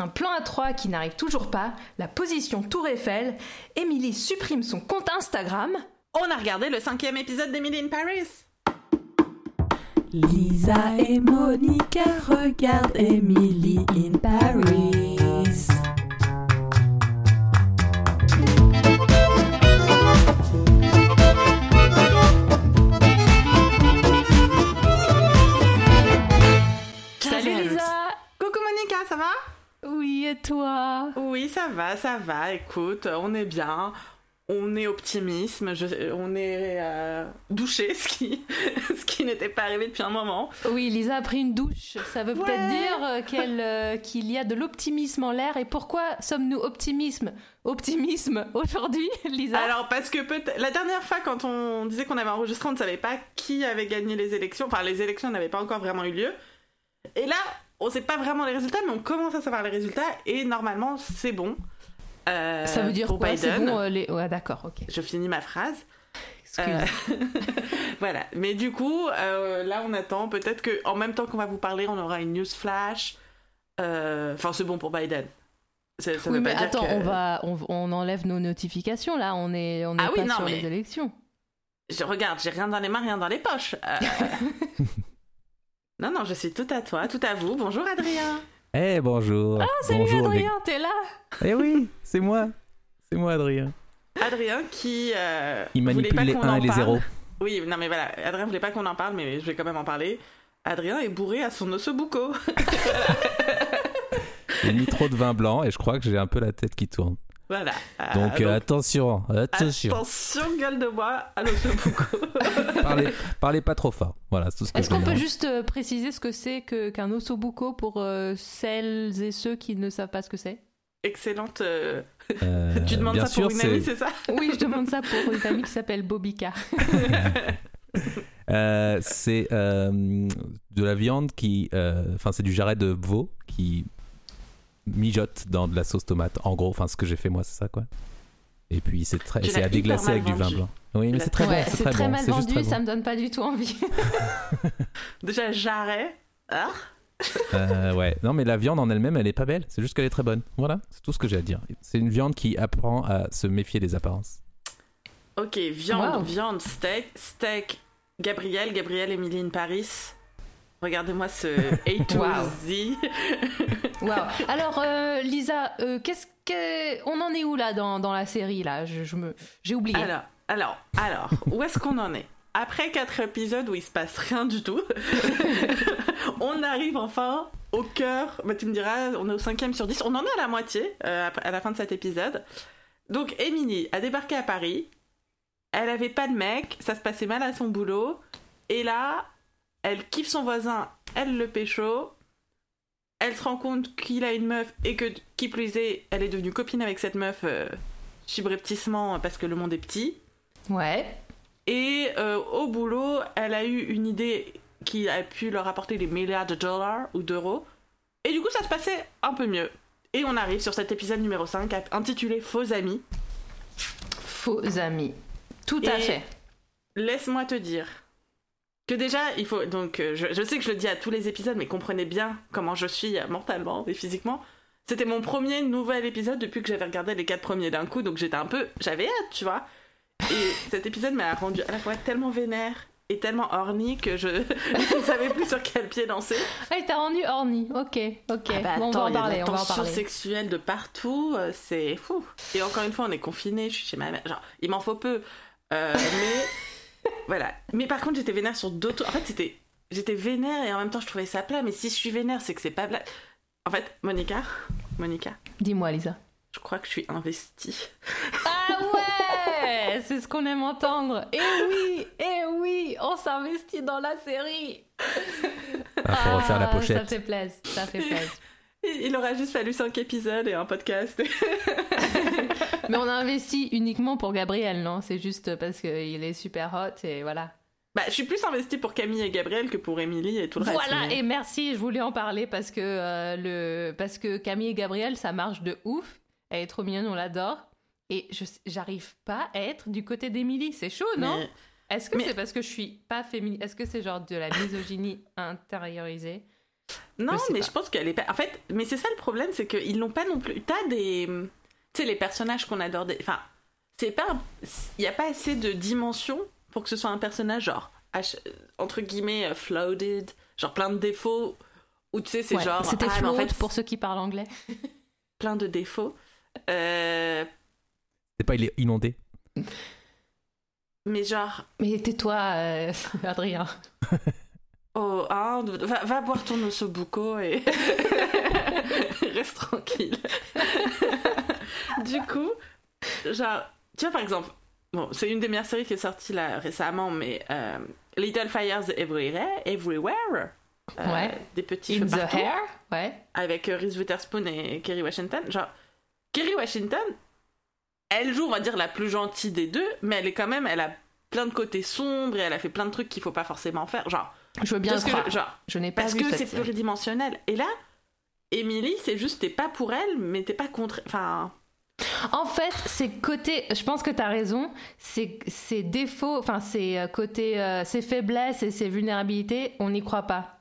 Un plan à 3 qui n'arrive toujours pas, la position Tour Eiffel, Emily supprime son compte Instagram. On a regardé le cinquième épisode d'Emily in Paris. Lisa et Monica regardent Emily in Paris. Salut Lisa Coucou Monica, ça va? Oui, et toi? Oui, ça va, ça va. Écoute, on est bien. On est optimisme, je- on est euh, douché, ce qui, ce qui n'était pas arrivé depuis un moment. Oui, Lisa a pris une douche. Ça veut Ouais. peut-être dire euh, euh, qu'il y a de l'optimisme en l'air. Et pourquoi sommes-nous optimisme Optimisme aujourd'hui, Lisa? Alors, parce que la dernière fois, quand on disait qu'on avait enregistré, on ne savait pas qui avait gagné les élections. Enfin, les élections n'avaient pas encore vraiment eu lieu. Et là, on sait pas vraiment les résultats, mais on commence à savoir les résultats. Et normalement, c'est bon. Euh, Ça veut dire pour quoi? C'est Biden. bon, euh, les... Ouais, d'accord, ok. Je finis ma phrase. Excuse. Euh, voilà. Mais du coup, euh, là, on attend. Peut-être que en même temps qu'on va vous parler, on aura une news flash. Euh, Enfin, c'est bon pour Biden. Ça, ça oui, veut mais pas dire attends, que- on va, on, on enlève nos notifications là. On est, on est Ah oui, pas non, sur mais- les élections. Je regarde, j'ai rien dans les mains, rien dans les poches. Non, non, je suis tout à toi, tout à vous. Bonjour Adrien. Eh bonjour. Ah, salut bonjour, Adrien, t'es là Eh oui, c'est moi. C'est moi Adrien. Adrien qui. euh, Il voulait manipule pas les qu'on 1 en et les parle. 0. Oui, non mais voilà, Adrien voulait pas qu'on en parle, mais je vais quand même en parler. Adrien est bourré à son ossobuco. J'ai mis trop de vin blanc et je crois que j'ai un peu la tête qui tourne. Voilà. Euh, Donc, attention, attention. attention, gueule de bois à parlez, parlez pas trop fort. Voilà, c'est tout ce que Est-ce qu'on peut juste euh, préciser ce que c'est que, qu'un ossobuco pour euh, celles et ceux qui ne savent pas ce que c'est? Excellente. euh, Euh, tu demandes ça sûr, pour une amie, c'est- ça? Oui, je demande ça pour une amie qui s'appelle Bobika. euh, c'est euh, de la viande qui. euh, Enfin, c'est du jarret de veau qui mijote dans de la sauce tomate. En gros, enfin, ce que j'ai fait moi, c'est ça quoi. Et puis, c'est très, c'est à déglacer avec du vin blanc. Oui, mais c'est très ouais, bon. c'est très, très bon. mal c'est juste vendu, très ça bon. me donne pas du tout envie. Déjà, jarret. Ah Euh, ouais, non, mais la viande en elle-même, elle est pas belle. C'est juste qu'elle est très bonne. Voilà, c'est tout ce que j'ai à dire. C'est une viande qui apprend à se méfier des apparences. Ok, viande, Wow. viande, steak, steak, Gabriel, Gabriel, Emily in Paris. Regardez-moi ce A to Wow. Z. Alors, euh, Lisa, euh, qu'est-ce que. On en est où là dans, dans la série là? Je, je me... J'ai oublié. Alors, alors, alors, où est-ce qu'on en est? Après quatre épisodes où il se passe rien du tout, on arrive enfin au cœur. Bah, tu me diras, on est au cinquième sur 10. On en est à la moitié euh, à la fin de cet épisode. Donc, Emily a débarqué à Paris. Elle avait pas de mec, ça se passait mal à son boulot. Et là, elle kiffe son voisin, elle le pécho. Elle se rend compte qu'il a une meuf et que, qui plus est, elle est devenue copine avec cette meuf euh, subrepticement parce que le monde est petit. Ouais. Et euh, au boulot, elle a eu une idée qui a pu leur apporter des milliards de dollars ou d'euros. Et du coup, ça se passait un peu mieux. Et on arrive sur cet épisode numéro 5 intitulé Faux amis. Faux amis. Tout à Et- fait. Laisse-moi te dire que déjà, il faut. Donc, euh, je, je sais que je le dis à tous les épisodes, mais comprenez bien comment je suis euh, mentalement et physiquement. C'était mon premier nouvel épisode depuis que j'avais regardé les quatre premiers d'un coup, donc j'étais un peu. J'avais hâte, tu vois. Et cet épisode m'a rendu à la fois tellement vénère et tellement horny que je ne savais plus sur quel pied danser. Ah, il t'a rendu horny. Ok, ok. Ah bah Bon, on va en parler, on va en tension parler. sexuelle de partout, euh, c'est fou. Et encore une fois, on est confinés, je suis chez ma mère. Genre, il m'en faut peu. Euh, mais voilà. Mais par contre, j'étais vénère sur d'autres. En fait, c'était. J'étais vénère et en même temps, je trouvais ça plat. Mais si je suis vénère, c'est que c'est pas plat. En fait, Monica, Monica, Dis-moi, Lisa. je crois que je suis investie. Ah ouais C'est ce qu'on aime entendre. Et oui, et oui, on s'investit dans la série. Il faut refaire la Ah, Ça pochette. fait plaisir, ça fait plaisir. Il aura juste fallu 5 épisodes et un podcast. Mais on a investi uniquement pour Gabriel, non? C'est juste parce qu'il est super hot et voilà. bah, je suis plus investie pour Camille et Gabriel que pour Émilie et tout le reste. Voilà, mais- et merci, je voulais en parler parce que, euh, le... parce que Camille et Gabriel, ça marche de ouf. Elle est trop mignonne, on l'adore. Et je j'arrive pas à être du côté d'Émilie. C'est chaud, non? Mais- Est-ce que mais- c'est parce que je suis pas féminine Est-ce que c'est genre de la misogynie intériorisée? Non, Je mais pas. je pense qu'elle est pas. En fait, mais c'est ça le problème, c'est qu'ils l'ont pas non plus. T'as des. Tu sais, les personnages qu'on adore. des- Enfin, c'est pas. Il y a pas assez de dimensions pour que ce soit un personnage genre. H- entre guillemets, euh, floated, genre plein de défauts. Ou tu sais, c'est Ouais, genre. C'était ah, en fait, pour ceux qui parlent anglais. plein de défauts. Euh, C'est pas il est inondé. mais genre. Mais tais-toi, euh, Adrien. Oh, hein, va, va boire ton ossobuco et reste tranquille. du coup, genre, tu vois par exemple, bon, c'est une des meilleures séries qui est sortie là récemment, mais euh, Little Fires Everywhere, Everywhere euh, Ouais. des petits In the partout, hair, ouais. avec euh, Reese Witherspoon et Kerry Washington. Genre, Kerry Washington, elle joue, on va dire, la plus gentille des deux, mais elle est quand même, elle a plein de côtés sombres et elle a fait plein de trucs qu'il faut pas forcément faire. Genre, Je veux bien parce que, genre, Je n'ai pas parce vu que c'est pluridimensionnel. Et là, Emily, c'est juste, t'es pas pour elle, mais t'es pas contre. Enfin, En fait, ses côtés, je pense que tu as raison, ses défauts, enfin ses euh, côtés, euh, ses faiblesses et ses vulnérabilités, on n'y croit pas.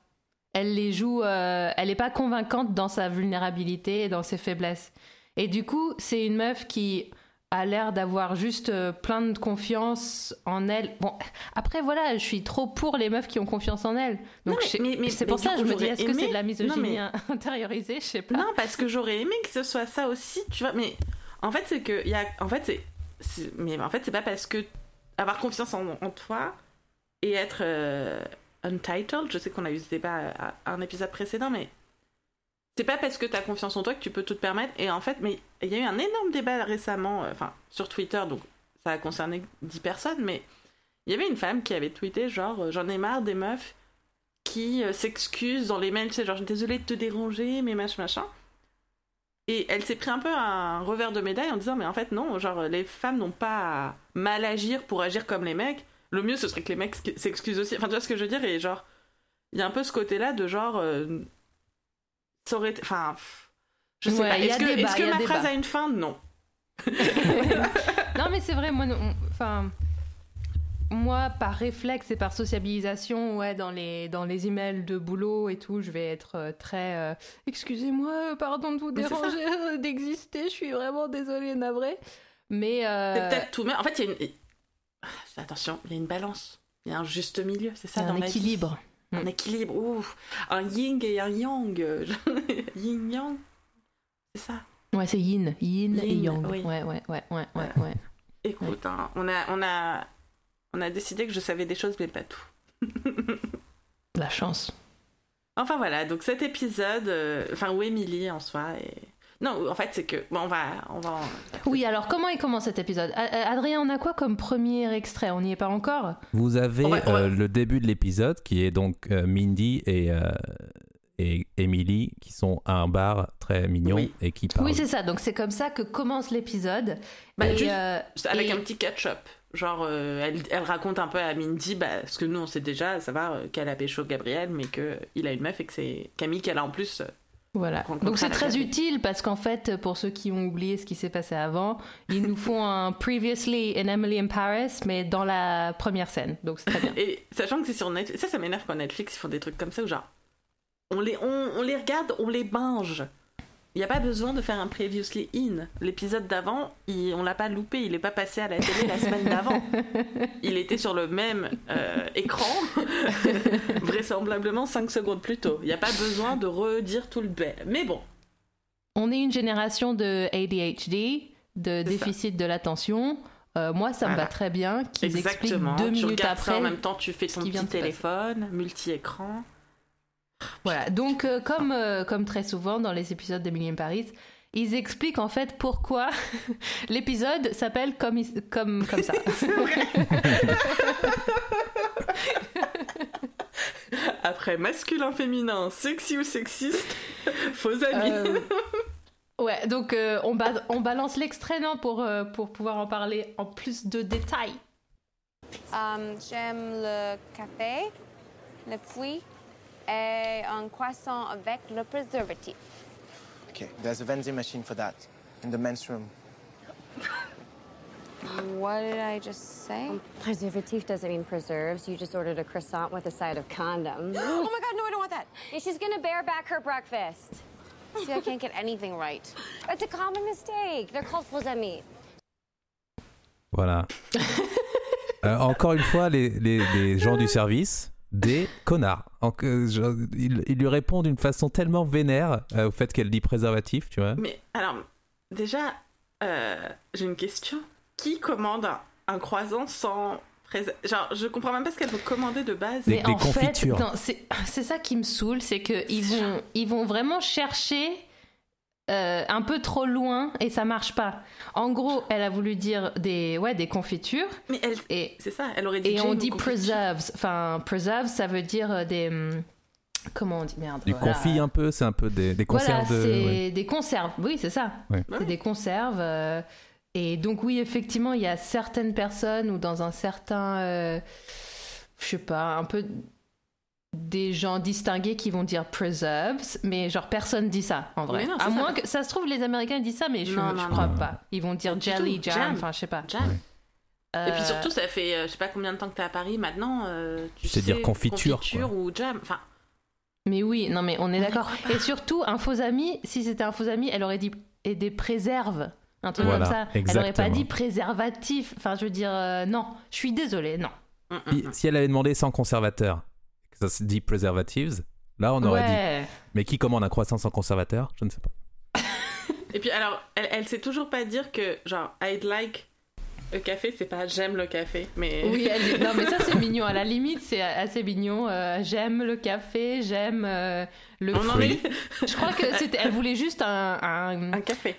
Elle les joue, euh, elle n'est pas convaincante dans sa vulnérabilité et dans ses faiblesses. Et du coup, c'est une meuf qui a l'air d'avoir juste euh, plein de confiance en elle. Bon, après voilà, je suis trop pour les meufs qui ont confiance en elles. Donc Non, c'est pour ça que je me dis, est-ce que c'est de la Non, misogynie mais- intériorisée? Je sais pas. non, parce que j'aurais aimé que ce soit ça aussi, tu vois. Mais en fait, c'est que. Y a, en fait, c'est. Mais en fait, c'est pas parce que avoir confiance en, toi et être euh, untitled, je sais qu'on a eu ce débat à, un épisode précédent, mais. C'est pas parce que t'as confiance en toi que tu peux tout te permettre. Et en fait, mais il y a eu un énorme débat récemment, euh, enfin, sur Twitter, donc ça a concerné 10 personnes, mais il y avait une femme qui avait tweeté genre, euh, j'en ai marre des meufs qui euh, s'excusent dans les mails, tu sais, genre, désolée de te déranger, mais machin, machin. Et elle s'est pris un peu un revers de médaille en disant, mais en fait, non, genre, les femmes n'ont pas à mal agir pour agir comme les mecs. Le mieux, ce serait que les mecs s'excusent aussi. Enfin, tu vois ce que je veux dire? Et genre, il y a un peu ce côté-là de genre. euh, ça aurait été. Enfin. Je sais Ouais, pas. Est-ce que, débat, est-ce que ma phrase a une fin? Non. non, mais c'est vrai, moi, non, enfin, moi, par réflexe et par sociabilisation, ouais, dans les, dans les emails de boulot et tout, je vais être euh, très. euh, Excusez-moi, pardon de vous déranger, euh, d'exister, je suis vraiment désolée, navrée. Mais. euh, C'est peut-être tout. Mais en fait, il y a une. Attention, il y a une balance. Il y a un juste milieu, c'est ça c'est dans un équilibre. Un équilibre. Ouf. Un yin et un yang. yin yang. C'est ça. Ouais, c'est yin, yin, et yang. oui. Ouais, ouais, ouais, ouais, ouais, ouais. Écoute, hein, on, a, on, a, on a décidé que je savais des choses, mais pas tout. La chance. Enfin voilà, donc cet épisode, euh, enfin où Emily en soi est... Non, en fait c'est que... Bon, on va... On va Oui, alors comment il commence cet épisode? Adrien, on a quoi comme premier extrait? On n'y est pas encore? Vous avez On va- on va- euh, le début de l'épisode qui est donc euh, Mindy et, euh, et Emily qui sont à un bar très mignon Oui. et qui parlent. Oui, c'est ça. Donc c'est comme ça que commence l'épisode. Bah, euh, Avec et- un petit catch-up. Genre, euh, elle, elle raconte un peu à Mindy, bah, ce que nous on sait déjà, à savoir euh, qu'elle a pécho Gabriel, mais qu'il a une meuf et que c'est Camille qu'elle a en plus. euh, Voilà. Donc c'est très utile parce qu'en fait, pour ceux qui ont oublié ce qui s'est passé avant, ils nous font un Previously in Emily in Paris, mais dans la première scène. Donc c'est très bien. Et sachant que c'est sur Netflix, ça, ça m'énerve quand Netflix ils font des trucs comme ça où genre, on les, on, on les regarde, on les binge. Il n'y a pas besoin de faire un previously in. L'épisode d'avant, on l'a pas loupé, il est pas passé à la télé la semaine d'avant. Il était sur le même euh, écran, vraisemblablement 5 secondes plus tôt. Il n'y a pas besoin de redire tout le bain. Mais bon, On est une génération de ADHD, de ça. déficit de l'attention. Euh, moi, ça me va très bien qu'ils expliquent exactement. deux tu minutes ça après. en même temps, tu fais ton petit téléphone, multi-écran. Voilà, donc euh, comme, euh, comme très souvent dans les épisodes d'Emily in Paris, ils expliquent en fait pourquoi l'épisode s'appelle comme, comme, comme ça. Après masculin, féminin, sexy ou sexiste, faux amis. Euh, ouais, donc euh, on, ba- on balance l'extrait non, pour, euh, pour pouvoir en parler en plus de détails. J'aime le café, le fruit et un croissant avec le préservatif. Okay, there's a vending machine for that in the men's room. What did I just say? Preservative doesn't mean preserves. You just ordered a croissant with a side of condom. oh my god, no, I don't want that. Yeah, she's gonna bear back her breakfast. See, I can't get anything right. It's a common mistake. They're called faux amis. Voilà. Euh, encore une fois, les, les- les gens du service, des connards. En- euh, genre, ils lui répondent d'une façon tellement vénère euh, au fait qu'elle dit préservatif, tu vois. Mais alors, déjà, euh, j'ai une question. Qui commande un, un croissant sans préservatif? Genre, je comprends même pas ce qu'elle veut commander de base. Des- Mais en confitures. fait, c'est ça qui me saoule, c'est qu'ils vont, ils vont vraiment chercher euh, un peu trop loin et ça marche pas. En gros, elle a voulu dire des, ouais, des confitures Mais elle, et, c'est ça, elle aurait dit. et on dit preserves. Enfin, preserves, ça veut dire euh, des. hum, Comment on dit Merde. Du voilà. confit un peu, c'est un peu des, des Voilà, conserves de. c'est ouais. des conserves. Oui, c'est ça. Ouais. C'est des conserves. euh, et donc, oui, effectivement, il y a certaines personnes ou dans un certain. euh, je sais pas, un peu. Des gens distingués qui vont dire preserves, mais genre personne dit ça en vrai. Non, à ça. moins que ça se trouve, les Américains disent ça, mais je, Non, je non, crois non. pas. Ils vont dire jelly, tout, jam, jam. enfin je sais pas. Jam. Ouais. Et puis Euh, surtout, ça fait euh, je sais pas combien de temps que t'es à Paris maintenant. euh, tu sais dire confiture, ou jam. Enfin, Mais oui, non mais on est d'accord. Et surtout, un faux ami, si c'était un faux ami, elle aurait dit et des préserves, un truc Voilà, comme ça. Elle aurait pas dit préservatif. Enfin, je veux dire, euh, non, je suis désolée, non. mm, mm, Si, mm. si elle avait demandé sans conservateur, ça se dit preservatives, là on aurait dit. Mais qui commande un croissant sans conservateur? Je ne sais pas. Et puis alors, elle, elle sait toujours pas dire que genre I'd like a café, c'est pas j'aime le café, mais Oui, elle dit- non mais ça c'est mignon. À la limite, c'est assez mignon. Euh, j'aime le café, j'aime euh, le on en fruit. est Je crois que c'était. Elle voulait juste un, un, un café.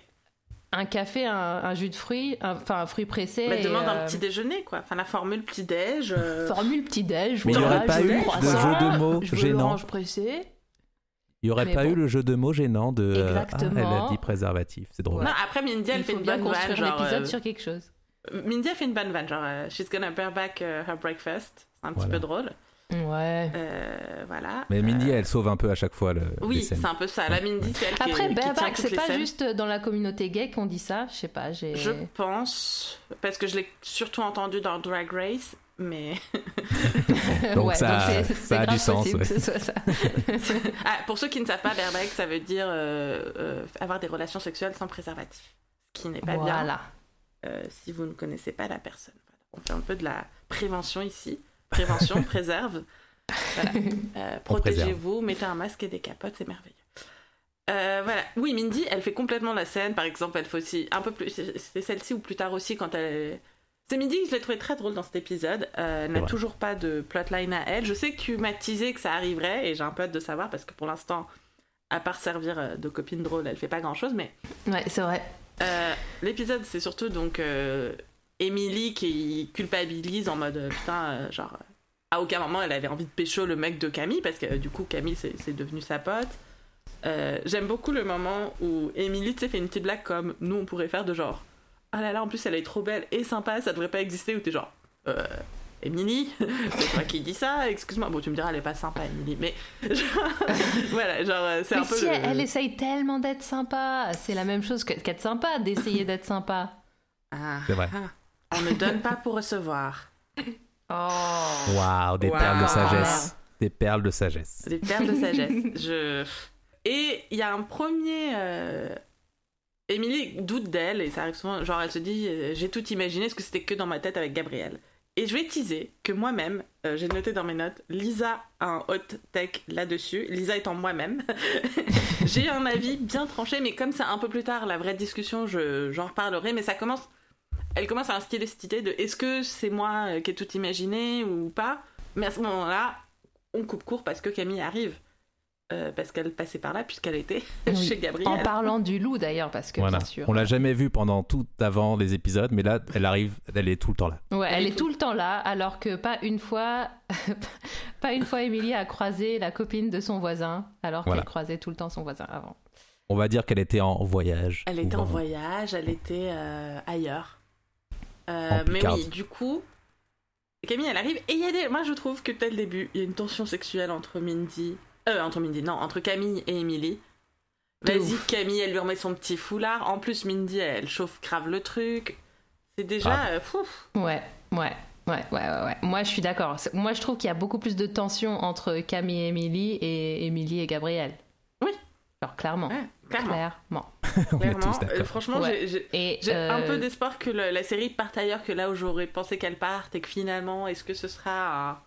Un café, un, un jus de fruits, un- enfin un fruit pressé. Et, demande un euh, petit déjeuner quoi. Enfin la formule petit déj. euh, Formule petit déj. Mais il y voilà, aurait pas je eu le de jeu de mots je gênant. l'orange pressé. Il n'y aurait Mais pas bon. eu le jeu de mots gênant de. euh, ah, elle a Exactement. dit préservatif, c'est drôle. Non, après Mindy elle Il fait faut une bien bonne vanne genre. l'épisode euh, sur quelque chose. Mindy a fait une bonne vanne genre she's gonna bear back her breakfast. C'est un petit peu drôle. Ouais. Euh, voilà. Mais Mindy, Euh, elle sauve un peu à chaque fois le. Oui, c'est un peu ça. La Mindy, c'est elle qui, Après, qui c'est pas scènes. juste dans la communauté gay qu'on dit ça. Je sais pas, j'ai. Je pense, parce que je l'ai surtout entendu dans Drag Race, mais Donc Ouais, ça- c'est- ça c'est a du sens, possible ouais. que ce soit ça. ah, pour ceux qui ne savent pas, bareback, ça veut dire euh, euh, avoir des relations sexuelles sans préservatif, ce qui n'est pas bien voilà. euh, si vous ne connaissez pas la personne. On fait un peu de la prévention ici. Prévention, préserve. Voilà. Euh. Protégez-vous, mettez un masque et des capotes, c'est merveilleux. Euh, voilà. Oui, Mindy, elle fait complètement la scène. Par exemple, elle fait aussi un peu plus. c'est- celle-ci ou plus tard aussi quand elle. C'est Mindy que je l'ai trouvé très drôle dans cet épisode. Euh, elle n'a toujours pas de plotline à elle. Je sais que tu m'as teasé que ça arriverait et j'ai un peu hâte de savoir parce que pour l'instant, à part servir de copine drôle, elle fait pas grand-chose. Mais Ouais, c'est vrai. euh, l'épisode, c'est surtout donc Emily qui culpabilise en mode euh, putain, euh, genre euh, à aucun moment elle avait envie de pécho le mec de Camille parce que euh, du coup Camille c'est c'est devenu sa pote. Euh, J'aime beaucoup le moment où Emily tu sais, fait une petite blague comme nous on pourrait faire de genre ah là là en plus elle est trop belle et sympa ça devrait pas exister ou t'es genre euh, Emily, c'est toi qui dis ça, excuse-moi. Bon, tu me diras, elle est pas sympa, Emily, mais genre, voilà, genre, c'est Mais un peu si le- elle, elle essaye tellement d'être sympa, c'est la même chose que- qu'être sympa, d'essayer d'être sympa. Ah, C'est vrai. ah. On ne donne pas pour recevoir. Oh. Waouh, des Wow. perles de sagesse. Des perles de sagesse. Des perles de sagesse. Je... Et il y a un premier. euh, Émilie doute d'elle et ça arrive souvent. Genre, elle se dit euh, J'ai tout imaginé, est-ce que c'était que dans ma tête avec Gabriel Et je vais teaser que moi-même, euh, j'ai noté dans mes notes, Lisa a un hot take là-dessus. Lisa étant moi-même. j'ai un avis bien tranché, mais comme c'est un peu plus tard, la vraie discussion, je, j'en reparlerai. Mais ça commence. Elle commence à instiller cette idée de est-ce que c'est moi euh, qui ai tout imaginé ou pas? Mais à ce moment-là, on coupe court parce que Camille arrive. Euh, parce qu'elle passait par là puisqu'elle était Oui. chez Gabriel. En parlant du loup d'ailleurs, parce que Voilà. bien sûr. On l'a jamais vue pendant tout avant les épisodes, mais là, elle arrive, elle est tout le temps là. Ouais, elle Elle est est tout le temps là, alors que pas une fois, pas une fois, Émilie a croisé la copine de son voisin, alors Voilà. qu'elle croisait tout le temps son voisin avant. On va dire qu'elle était en voyage. Elle était en voyage, elle était euh, ailleurs. Euh, mais oui, du coup, Camille, elle arrive et il y a des. Moi, je trouve que dès le début, il y a une tension sexuelle entre Mindy. Euh, entre Mindy, non, entre Camille et Emily. Vas-y. Camille, elle lui remet son petit foulard. En plus, Mindy, elle chauffe grave le truc. C'est déjà. Euh, fouf. Ouais, ouais, Ouais, ouais, ouais, ouais. Moi, je suis d'accord. Moi, je trouve qu'il y a beaucoup plus de tension entre Camille et Émilie et Émilie et Gabriel. Alors, clairement. Ouais, clairement. Clairement. Euh, franchement, Ouais. j'ai- un euh, peu d'espoir que le- la série parte ailleurs que là où j'aurais pensé qu'elle parte et que finalement, est-ce que ce sera un-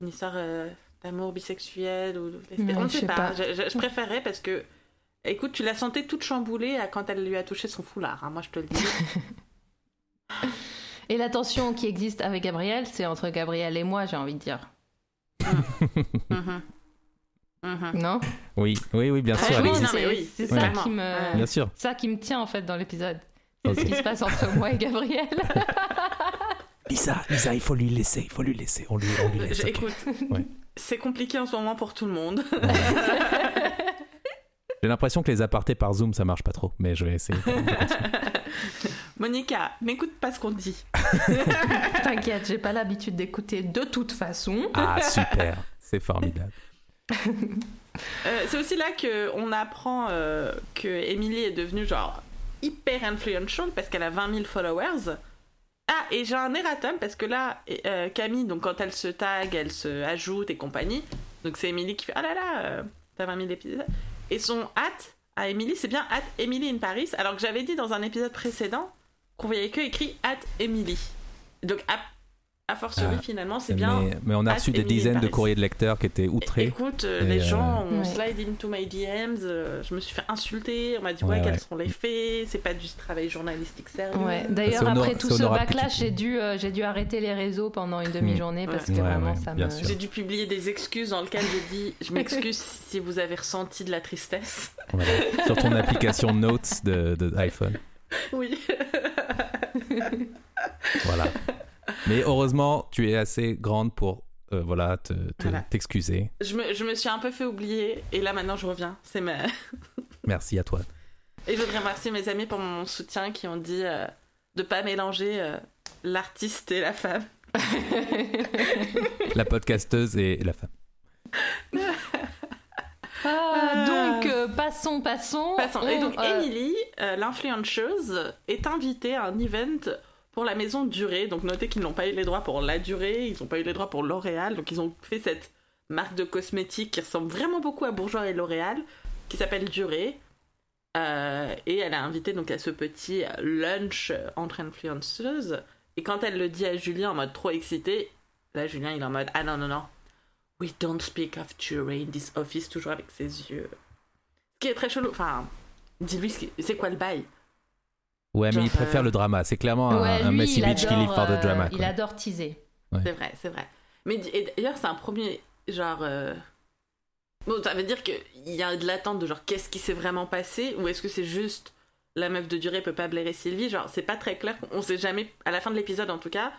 une histoire euh, d'amour bisexuel ou Ouais, On ne sait sais pas. pas. Je, je- je préférerais parce que, écoute, tu la sentais toute chamboulée à- quand elle lui a touché son foulard. hein, moi, je te le dis. Et la tension qui existe avec Gabriel, c'est entre Gabriel et moi, j'ai envie de dire. Mhm. Mhm. Non Oui, oui, oui, bien Ah, sûr. elle oui, c'est oui, c'est oui. ça qui me Ouais. Bien sûr. ça qui me tient en fait dans l'épisode. C'est ce qui se passe entre moi et Gabriel. Lisa, Lisa, il faut lui laisser, il faut lui laisser. On lui, on lui laisse. Je- ok. Écoute, Ouais. c'est compliqué en ce moment pour tout le monde. J'ai l'impression que les apartés par Zoom, ça marche pas trop, mais je vais essayer. Monica, n'écoute pas ce qu'on dit. T'inquiète, j'ai pas l'habitude d'écouter de toute façon. ah, super. C'est formidable. Euh, c'est aussi là que on apprend euh, que Emily est devenue genre hyper influential parce qu'elle a 20 000 followers. Ah, et j'ai un erratum parce que là, euh, Camille, donc quand elle se tag, elle se ajoute et compagnie. Donc c'est Emily qui fait Ah là là, t'as 20 000 épisodes. Et son hâte à Emily, c'est bien at Emily in Paris, alors que j'avais dit dans un épisode précédent qu'on voyait que écrit at Emily. Donc a, fortiori, Ah, finalement, c'est bien. Mais, on a reçu des dizaines de courriers de lecteurs qui étaient outrés. Écoute, euh, Et, les euh, gens ont Ouais. slide into my DMs, euh, je me suis fait insulter, on m'a dit ouais, Ouais, quels sont les faits, c'est pas du travail journalistique sérieux. D'ailleurs, après tout ce backlash, j'ai dû, euh, j'ai dû arrêter les réseaux pendant une demi-journée parce que Ouais, vraiment, ouais, ça me. J'ai dû publier des excuses dans lesquelles j'ai dit je m'excuse si vous avez ressenti de la tristesse. Voilà. Sur ton application Notes de, de iPhone. Oui. Voilà. Mais heureusement, tu es assez grande pour euh, voilà, te- te- Voilà. t'excuser. je, me, je me suis un peu fait oublier et là maintenant je reviens. C'est ma... Merci à toi. Et je voudrais remercier mes amis pour mon soutien qui ont dit euh, de pas mélanger euh, l'artiste et la femme. La podcasteuse et la femme. Ah, donc, euh, passons, passons. Passons. Et On, donc, euh, Emily, euh, l'influenceuse, est invitée à un event pour la maison Durée. Donc, notez qu'ils n'ont pas eu les droits pour la Durée, ils n'ont pas eu les droits pour L'Oréal. Donc, ils ont fait cette marque de cosmétiques qui ressemble vraiment beaucoup à Bourjois et L'Oréal, qui s'appelle Durée. Euh, et elle a invité donc à ce petit lunch entre influenceuses. Et quand elle le dit à Julien en mode trop excité, là, Julien, il est en mode Ah non, non, non. We don't speak of Durée in this office, toujours avec ses yeux. Ce qui est très chelou. Enfin, dis-lui, c'est quoi le bail? Ouais, mais Genre, il préfère euh, le drama. C'est clairement un, ouais, un lui, messy il bitch qui adore, live for the drama. il quoi. adore teaser. C'est vrai, c'est vrai. Mais d'ailleurs, c'est un premier genre. euh, Bon, ça veut dire qu'il y a de l'attente de genre qu'est-ce qui s'est vraiment passé ou est-ce que c'est juste la meuf de durée peut pas blairer Sylvie? Genre, c'est pas très clair. On sait jamais, à la fin de l'épisode en tout cas,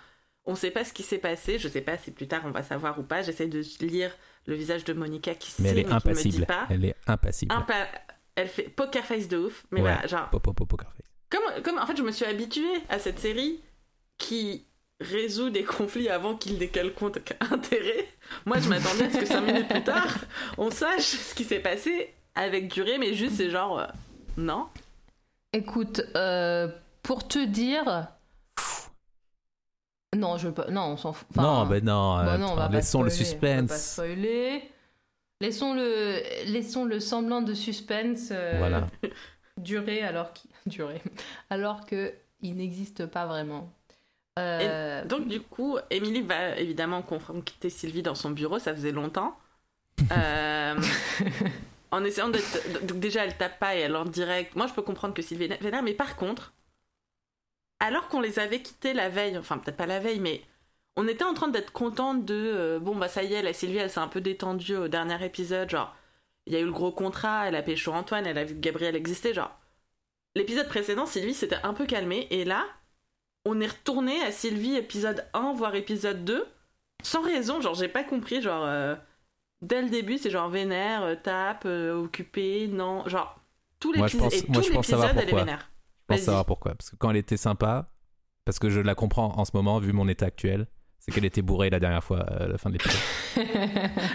on sait pas ce qui s'est passé. Je sais pas si plus tard on va savoir ou pas. J'essaie de lire le visage de Monica qui Mais elle signe, est qui me dit impassible. pas. Elle est impassible. Impa- Elle fait poker face de ouf. Mais Ouais. voilà, genre. Pop, pop, pop, poker face. Comme, comme en fait je me suis habituée à cette série qui résout des conflits avant qu'il n'ait quelconque intérêt. Moi je m'attendais à ce que 5 minutes plus tard on sache ce qui s'est passé avec durée mais juste c'est genre euh, non. Écoute, euh, pour te dire. Non, je veux pas. Non, on s'en fout. Enfin, non, ben non. non, on va pas laissons le spoiler, on va pas suspense. spoiler. Laissons le, laissons le semblant de suspense euh, Voilà. durer alors qu'il durer alors que il n'existe pas vraiment. Euh, Donc du coup Émilie va évidemment confronter Sylvie dans son bureau, ça faisait longtemps. Euh, en essayant de... Donc déjà elle tape pas et elle en direct. Moi je peux comprendre que Sylvie est vénère mais par contre alors qu'on les avait quittés la veille, enfin peut-être pas la veille, mais on était en train d'être contente de euh, bon bah ça y est, la Sylvie elle s'est un peu détendue au dernier épisode, genre il y a eu le gros contrat, elle a pécho Antoine, elle a vu que Gabriel existait, genre l'épisode précédent Sylvie s'était un peu calmée et là on est retourné à Sylvie épisode 1 voire épisode 2 sans raison, genre j'ai pas compris, genre euh, dès le début c'est genre vénère, euh, tape, euh, occupé, non, genre tout Moi, je l'épisode pense- et moi, tout je pense savoir l'épisode elle est vénère. Je pense savoir pourquoi. Parce que quand elle était sympa, parce que je la comprends en ce moment, vu mon état actuel, c'est qu'elle était bourrée la dernière fois à la fin de l'épisode.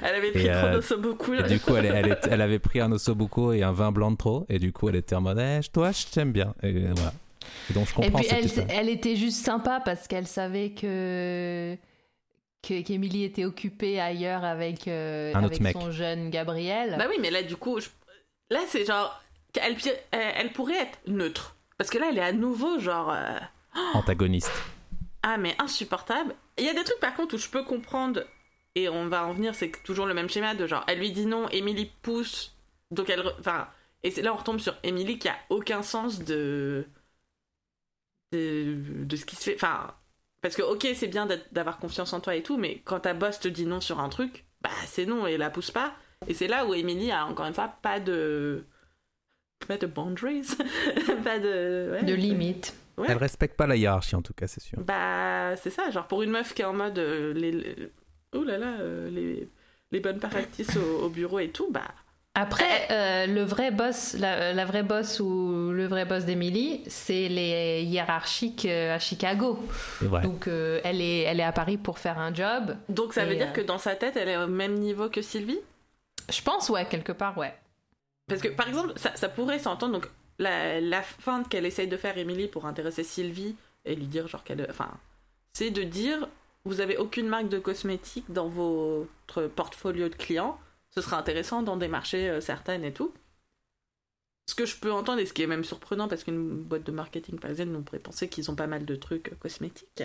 Elle avait pris Et, trop euh, beaucoup. Et du coup, elle, elle, est- elle avait pris un ossobuco et un vin blanc de trop. Et du coup, elle était en mode, eh, toi, je t'aime bien. Et voilà. Et donc je Et comprends puis cette elle, elle était juste sympa parce qu'elle savait que que- qu'Émilie était occupée ailleurs avec, euh, Un autre avec mec. son jeune Gabriel. Bah oui, mais là, du coup, je- là, c'est genre. Elle, pi- elle, elle pourrait être neutre. Parce que là, elle est à nouveau, genre. euh, Antagoniste. Ah, mais insupportable. Il y a des trucs, par contre, où je peux comprendre, et on va en venir, c'est toujours le même schéma de genre, elle lui dit non, Émilie pousse, donc elle. Enfin. Et là, on retombe sur Émilie qui a aucun sens de. de, de ce qui se fait. Enfin. Parce que, ok, c'est bien d'avoir confiance en toi et tout, mais quand ta boss te dit non sur un truc, bah c'est non et la pousse pas. Et c'est là où Émilie a encore une fois pas de. pas de boundaries. pas de. de limite. Ouais. Elle respecte pas la hiérarchie en tout cas, c'est sûr. Bah, c'est ça, genre pour une meuf qui est en mode. euh, les, les- Oh là là, euh, les, les bonnes practices au, au bureau et tout, bah. Après, euh, le vrai boss, la, la vraie boss ou le vrai boss d'Emily, c'est les hiérarchiques euh, à Chicago. Vrai. Donc euh, elle est, elle est à Paris pour faire un job. Donc ça veut dire euh, que dans sa tête, elle est au même niveau que Sylvie? Je pense ouais quelque part ouais. Parce que par exemple, ça, ça pourrait s'entendre, donc la, la qu'elle essaye de faire, Émilie, pour intéresser Sylvie et lui dire, genre, qu'elle. Enfin, c'est de dire vous avez aucune marque de cosmétiques dans votre portfolio de clients, ce sera intéressant d'en démarcher euh, certaines et tout. Ce que je peux entendre, et ce qui est même surprenant, parce qu'une boîte de marketing parisienne, on pourrait penser qu'ils ont pas mal de trucs euh, cosmétiques.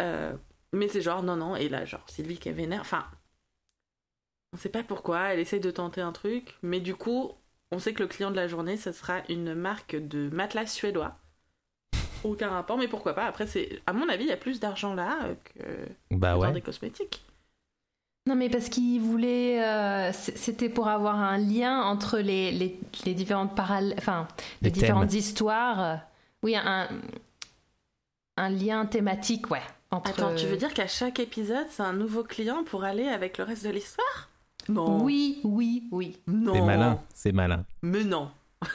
Euh, mais c'est genre, non, non, et là, genre, Sylvie qui est vénère, enfin. On sait pas pourquoi, elle essaye de tenter un truc, mais du coup, on sait que le client de la journée, ce sera une marque de matelas suédois. Aucun rapport, mais pourquoi pas Après, c'est, à mon avis, il y a plus d'argent là euh, que Bah dans ouais. des cosmétiques. Non mais parce qu'il voulait, euh, c'était pour avoir un lien entre les, les, les différentes parallèles, enfin les, Les différentes histoires. Oui un un lien thématique ouais. Entre... Attends, tu veux dire qu'à chaque épisode, c'est un nouveau client pour aller avec le reste de l'histoire? Non. Oui oui oui. Non. C'est malin, c'est malin. Mais non.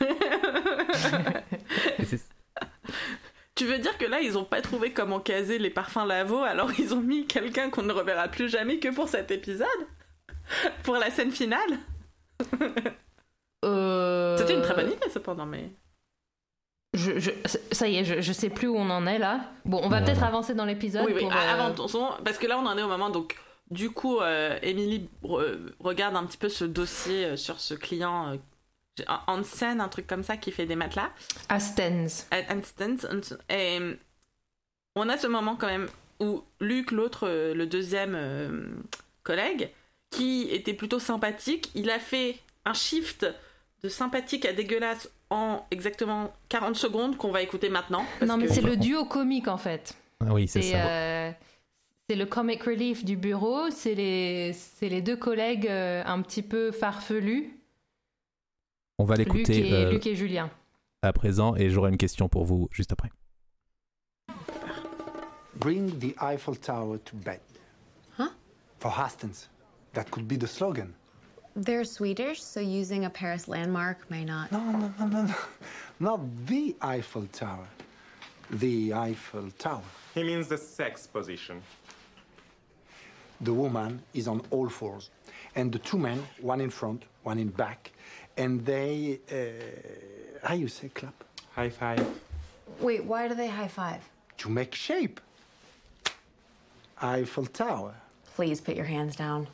Tu veux dire que là, ils ont pas trouvé comment caser les parfums Lavo, alors ils ont mis quelqu'un qu'on ne reverra plus jamais que pour cet épisode? Pour la scène finale? Euh, C'était une très bonne idée cependant, mais. Je, je- ça y est, je, je sais plus où on en est là. Bon, on va peut-être avancer dans l'épisode. Oui, oui, pour, a- euh, avant, ton- parce que là, on en est au moment, donc, du coup, euh, Emily re- regarde un petit peu ce dossier euh, sur ce client, euh, Hansen, un truc comme ça, qui fait des matelas. Astens. Et on a ce moment quand même où Luc, l'autre, euh, le deuxième euh, collègue, qui était plutôt sympathique, il a fait un shift de sympathique à dégueulasse en exactement 40 secondes qu'on va écouter maintenant. parce Non mais que- c'est le duo comique en fait. Ah oui, c'est C'est ça. euh, c'est le comic relief du bureau, c'est les, c'est les deux collègues euh, un petit peu farfelus, On va l'écouter euh, Luc et Julien. à présent et j'aurai une question pour vous juste après. Bring the Eiffel Tower to bed. Huh? For Hastings. That could be the slogan. They're Swedish, so using a Paris landmark may not. No, no, no, no, no. Not the Eiffel Tower. The Eiffel Tower. He means the sex position. The woman is on all fours. And the two men, one in front, one in back, and they, uh, how you say clap? High five. Wait, why do they high five? To make shape. Eiffel Tower. Please put your hands down.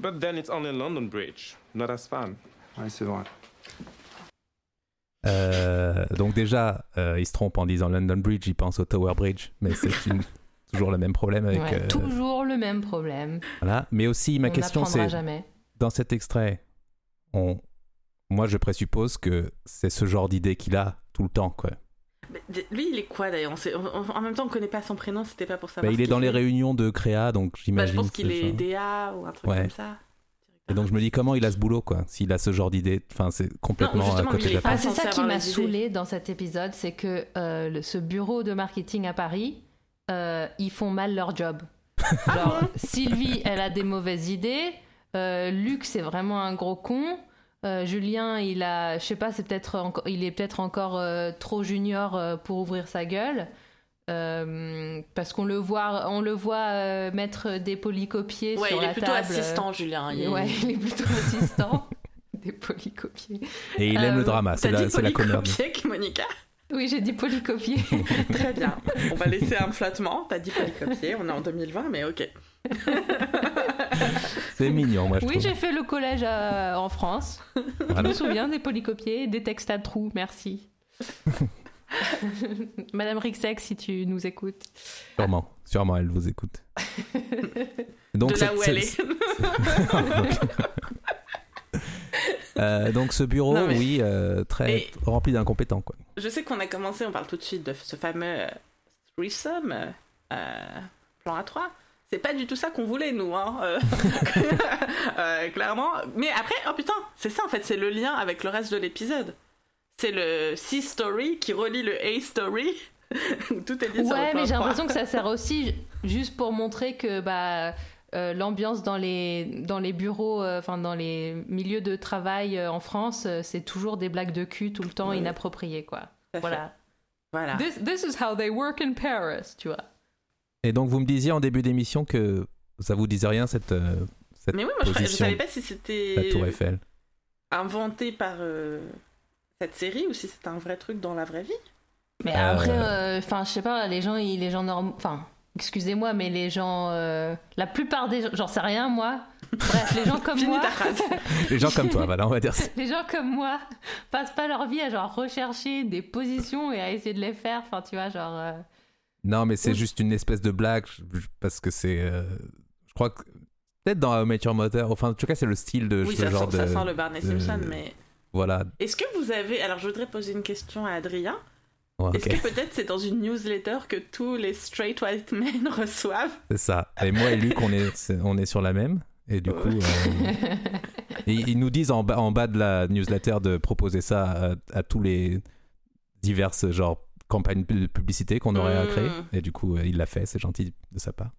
But then it's only London Bridge, not as fun. Ouais, c'est vrai. Euh, donc déjà, euh, il se trompe en disant London Bridge, il pense au Tower Bridge, mais c'est toujours le même problème avec. Ouais, euh, Toujours le même problème. voilà. Mais aussi, ma on question c'est jamais. dans cet extrait, on, moi je présuppose que c'est ce genre d'idée qu'il a tout le temps, quoi. Lui, il est quoi d'ailleurs? En même temps, on connaît pas son prénom, c'était pas pour Bah, savoir. il est dans les réunions de créa, donc Bah, j'imagine. je pense qu'il est DA ou un truc Ouais. comme ça. Et donc je me dis comment il a ce boulot, quoi. S'il a ce genre d'idée, enfin c'est complètement à côté de la Ah, plaque. c'est ça qui m'a saoulé dans cet épisode, c'est que euh, le- ce bureau de marketing à Paris, euh, ils font mal leur job. Genre, Sylvie, elle a des mauvaises idées. euh, Luc, c'est vraiment un gros con. euh, Julien, il a, je sais pas, c'est peut-être il est peut-être encore euh, trop junior euh, pour ouvrir sa gueule. Euh, parce qu'on le voit, on le voit euh, mettre des polycopiers Ouais, sur il la est plutôt table. assistant, Julien. Il... Ouais, il est plutôt assistant. des polycopiers. Et il aime Euh, le drama, c'est la, la comédie. polycopier, Monica? Oui, j'ai dit polycopier. Très bien. On va laisser un flottement. T'as dit polycopier. On est en 2020, mais ok. C'est mignon, moi je Oui, j'ai fait le collège euh, en France. Je me souviens des polycopiers, des textes à trous, merci. Madame Rixek, si tu nous écoutes. Sûrement, sûrement, elle vous écoute. Donc, de là cette- où elle cette- est. Euh, donc ce bureau, Non, mais- oui, euh, très Et- rempli d'incompétents, quoi. Je sais qu'on a commencé, on parle tout de suite de ce fameux euh, threesome, plan A3. C'est pas du tout ça qu'on voulait, nous, hein. euh, clairement. Mais après, oh putain, c'est ça en fait, c'est le lien avec le reste de l'épisode. C'est le C story qui relie le A story. où Tout est lié sur le Ouais, plan mais j'ai 3. l'impression que ça sert aussi juste pour montrer que bah, euh, l'ambiance dans les, dans les bureaux, euh, enfin dans les milieux de travail euh, en France, euh, c'est toujours des blagues de cul tout le temps inappropriées, quoi. Voilà. Voilà. This, this is how they work in Paris, tu vois. Et donc vous me disiez en début d'émission que ça vous disait rien cette, euh, cette Mais oui, moi je, je savais pas si de la c'était Tour Eiffel. inventé par euh, cette série ou si c'était un vrai truc dans la vraie vie. Mais Euh, après, euh, enfin, je sais pas, les gens, ils- les gens normaux, enfin, excusez-moi, mais les gens, euh, la plupart des gens, j'en sais rien, moi. Bref, les gens comme moi. Les gens comme toi, voilà, on va dire ça. les gens comme moi passent pas leur vie à genre rechercher des positions et à essayer de les faire. Enfin, tu vois, genre. euh, Non, mais c'est Oui. juste une espèce de blague parce que c'est. euh, je crois que peut-être dans How Your Mother. Enfin, en tout cas, c'est le style de Oui, ce ça, genre sent, de. ça sent le Barney de- Simpson, mais Voilà. est-ce que vous avez. Alors, je voudrais poser une question à Adrien. Ouais, Est-ce que peut-être c'est dans une newsletter que tous les straight white men reçoivent c'est ça. Et moi et Luc, on est, on est sur la même. Et du coup, euh, ils, ils nous disent en bas, en bas de la newsletter de proposer ça à, à tous les diverses genre campagnes de publicité qu'on aurait à créer. Et du coup, euh, il l'a fait. C'est gentil de sa part.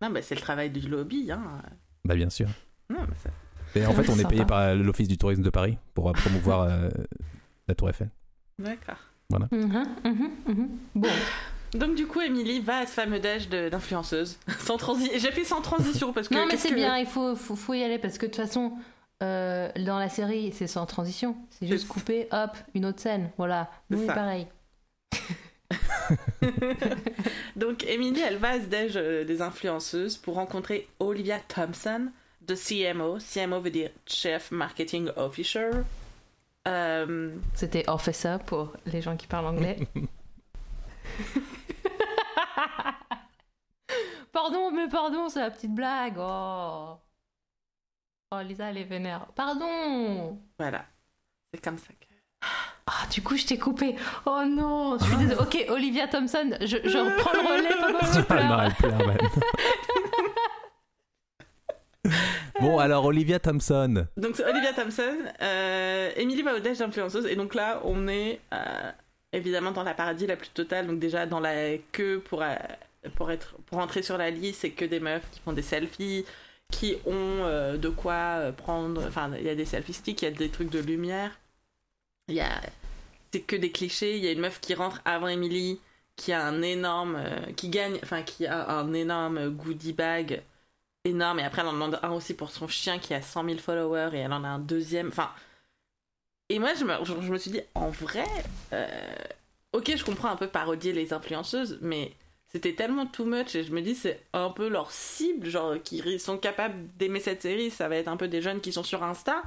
Non, bah, c'est le travail du lobby. Hein. Bah bien sûr. Non, mais ça- Et en fait, on est payé par l'Office du tourisme de Paris pour euh, promouvoir euh, la Tour Eiffel. D'accord. Mhm, mhm, mhm. Bon, Donc, du coup, Émilie va à ce fameux déj de- d'influenceuse. sans transi... J'ai fait sans transition parce que. non, mais c'est que- bien, il faut, faut, faut y aller parce que de toute façon, euh, dans la série, c'est sans transition. C'est juste coupé, hop, une autre scène. Voilà. Nous, pareil. Donc, Émilie, elle va à ce déj euh, des influenceuses pour rencontrer Olivia Thompson de CMO. CMO veut dire Chef Marketing Officer. Euh, C'était officer pour les gens qui parlent anglais. pardon, mais pardon, c'est la petite blague. Oh. Oh, Lisa, elle est vénère. Pardon. voilà. C'est comme ça que. Ah, du coup, je t'ai coupé. Oh non, je suis désolée. Ok, Olivia Thompson, je, je reprends le relais pendant que tu pleures. elle pleure maintenant. bon, alors Olivia Thompson. Donc, c'est Olivia Thompson. Euh, au déj d'influenceuse. Et donc là, on est euh, évidemment dans la paradis la plus totale. Donc, déjà, dans la queue pour, euh, pour, être, pour entrer sur la liste, c'est que des meufs qui font des selfies, qui ont euh, de quoi prendre. Enfin, il y a des selfie sticks, il y a des trucs de lumière. Il y a. C'est que des clichés. Il y a une meuf qui rentre avant Émilie, qui a un énorme. qui gagne. Enfin, qui a un énorme goodie bag énorme. Et après, elle en demande un aussi pour son chien qui a 100 000 followers et elle en a un deuxième. Enfin. Et moi, je me, je, je me suis dit, en vrai, euh, ok, je comprends un peu parodier les influenceuses, mais c'était tellement too much et je me dis, c'est un peu leur cible, genre, qui sont capables d'aimer cette série. Ça va être un peu des jeunes qui sont sur Insta.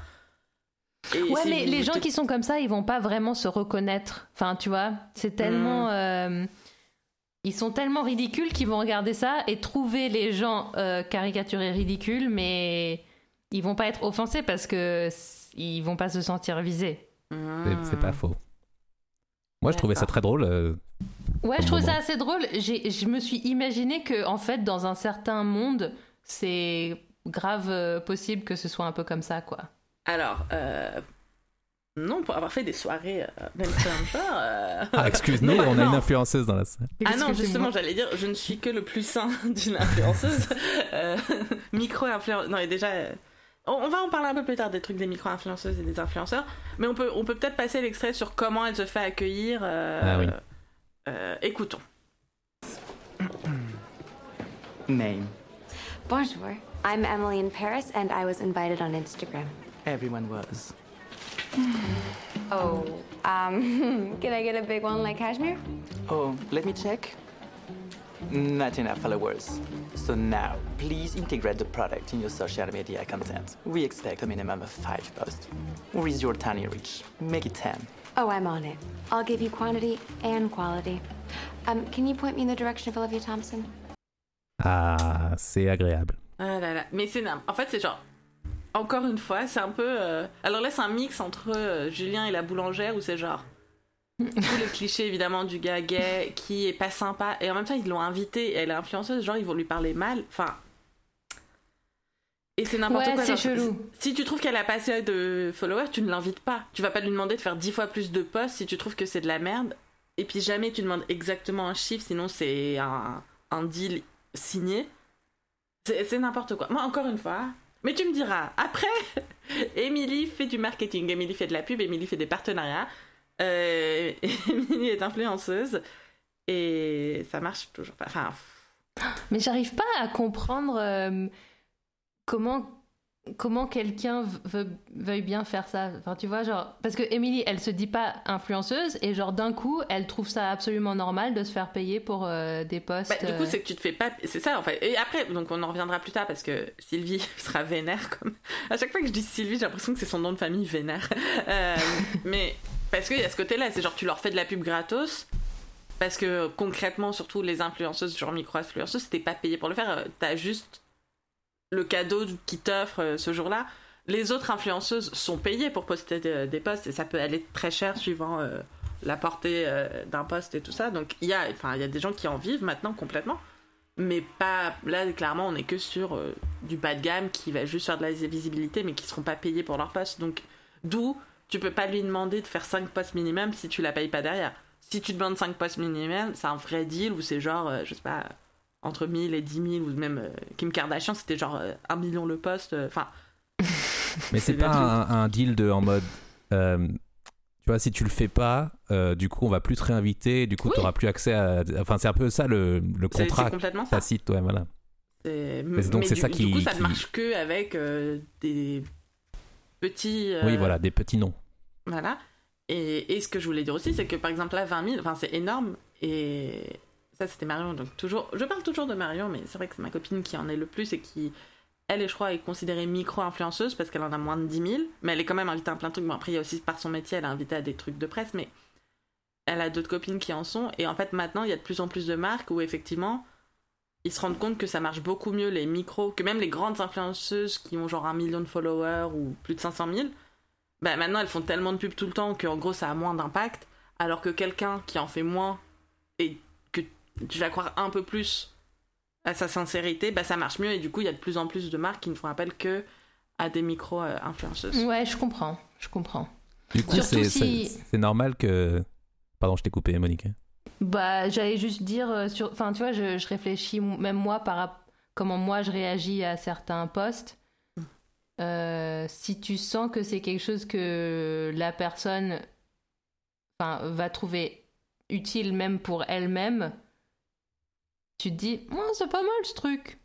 Et Ouais, mais les gens qui sont comme ça, ils vont pas vraiment se reconnaître. Enfin, tu vois, c'est tellement. euh, ils sont tellement ridicules qu'ils vont regarder ça et trouver les gens euh, caricaturés ridicules, mais ils vont pas être offensés parce que ils vont pas se sentir visés. C'est- Hmm. C'est pas faux. Moi, je trouvais ça très drôle. euh, Ouais, je trouve ça assez drôle. J'ai- Je me suis imaginé que, en fait, dans un certain monde, c'est grave euh, possible que ce soit un peu comme ça, quoi. Alors, euh, non, pour avoir fait des soirées euh, d'influenceurs. euh, Ah, excuse-nous, non, on a une influenceuse dans la salle. Ah non, justement, j'allais dire, je ne suis que le plus sain d'une influenceuse. Euh, micro-influenceuse. Non, et déjà, euh, on, on va en parler un peu plus tard des trucs des micro-influenceuses et des influenceurs. Mais on peut, on peut peut-être passer l'extrait sur comment elle se fait accueillir. euh, Ah oui. euh, écoutons. Name. Bonjour. I'm Emily in Paris, and I was invited on Instagram. Everyone was. Oh, um, can I get a big one like cashmere? Oh, let me check. Not enough followers. So now, please integrate the product in your social media content. We expect a minimum of five posts. Where is your tiny reach? Make it 10. Oh, I'm on it. I'll give you quantity and quality. Um, can you point me in the direction of Olivia Thompson? Ah, c'est agréable. Ah là là. Mais c'est n'im- en fait c'est genre encore une fois c'est un peu euh, alors là c'est un mix entre euh, Julien et la boulangère où c'est genre tous les clichés évidemment du gars gay qui est pas sympa et en même temps ils l'ont invitée et elle est influenceuse genre ils vont lui parler mal enfin et c'est n'importe Ouais, quoi c'est chelou. si tu trouves qu'elle a pas assez de followers tu ne l'invites pas tu vas pas lui demander de faire dix fois plus de posts si tu trouves que c'est de la merde et puis jamais tu demandes exactement un chiffre sinon c'est un, un deal signé c'est n'importe quoi. Moi, encore une fois. Mais tu me diras, après, Émilie fait du marketing, Émilie fait de la pub, Émilie fait des partenariats. Euh, Émilie est influenceuse. Et ça marche toujours pas. Enfin, Mais j'arrive pas à comprendre euh, comment comment quelqu'un veut, veuille bien faire ça? Enfin, tu vois, genre parce que Emily, elle se dit pas influenceuse et genre d'un coup, elle trouve ça absolument normal de se faire payer pour euh, des postes. bah, du coup, euh, c'est que tu te fais pas. C'est ça, en fait. Et après, donc on en reviendra plus tard parce que Sylvie sera vénère. Comme... À chaque fois que je dis Sylvie, j'ai l'impression que c'est son nom de famille vénère. Euh, mais parce qu'il y a ce côté-là, c'est genre tu leur fais de la pub gratos. Parce que concrètement, surtout les influenceuses, genre micro-influenceuses, c'était pas payé pour le faire. T'as juste le cadeau qui t'offre euh, ce jour-là. Les autres influenceuses sont payées pour poster de- des posts et ça peut aller très cher suivant euh, la portée euh, d'un post et tout ça. Donc il y a, enfin, il y a des gens qui en vivent maintenant complètement, mais pas là. Clairement, on est que sur euh, du bas de gamme qui va juste faire de la visibilité, mais qui seront pas payés pour leur post. Donc d'où tu peux pas lui demander de faire 5 posts minimum si tu la payes pas derrière. Si tu demandes 5 posts minimum, c'est un vrai deal où c'est genre, euh, je sais pas, entre 1000 et 10 000 ou même euh, Kim Kardashian, c'était genre euh, 1 million le poste. euh, Enfin, Mais c'est pas un, un deal de en mode. euh, tu vois, si tu le fais pas, euh, du coup, on va plus te réinviter, du coup, Oui. tu plus accès à. Enfin, c'est un peu ça le, le contrat c'est complètement ça. tacite, ouais, voilà. Mais donc, c'est du, ça du qui- coup, ça qui- ne marche que avec euh, des petits. euh, Oui, voilà, des petits noms. Voilà. Et, et ce que je voulais dire aussi, c'est que par exemple, là, 20 000, enfin, c'est énorme. Et ça, c'était Marion. Donc, toujours. Je parle toujours de Marion, mais c'est vrai que c'est ma copine qui en est le plus et qui, elle, je crois, est considérée micro-influenceuse parce qu'elle en a moins de 10 000. Mais elle est quand même invitée à plein de trucs. Bon, après, il y a aussi par son métier, elle est invitée à des trucs de presse, mais elle a d'autres copines qui en sont. Et en fait, maintenant, il y a de plus en plus de marques où effectivement, ils se rendent compte que ça marche beaucoup mieux les micros, que même les grandes influenceuses qui ont genre un million de followers ou plus de 500 000, bah maintenant elles font tellement de pubs tout le temps qu'en gros ça a moins d'impact, alors que quelqu'un qui en fait moins et tu vas croire un peu plus à sa sincérité, bah ça marche mieux et du coup il y a de plus en plus de marques qui ne font appel que à des micro-influenceuses. Ouais, je comprends, je comprends. Du coup, Surtout c'est si- c'est- c'est normal que. Pardon, je t'ai coupé, Monique. Bah, j'allais juste dire, euh, sur... enfin, tu vois, je, je réfléchis même moi par rap- comment moi je réagis à certains posts. Euh, si tu sens que c'est quelque chose que la personne, enfin, va trouver utile même pour elle-même, tu te dis, c'est pas mal ce truc.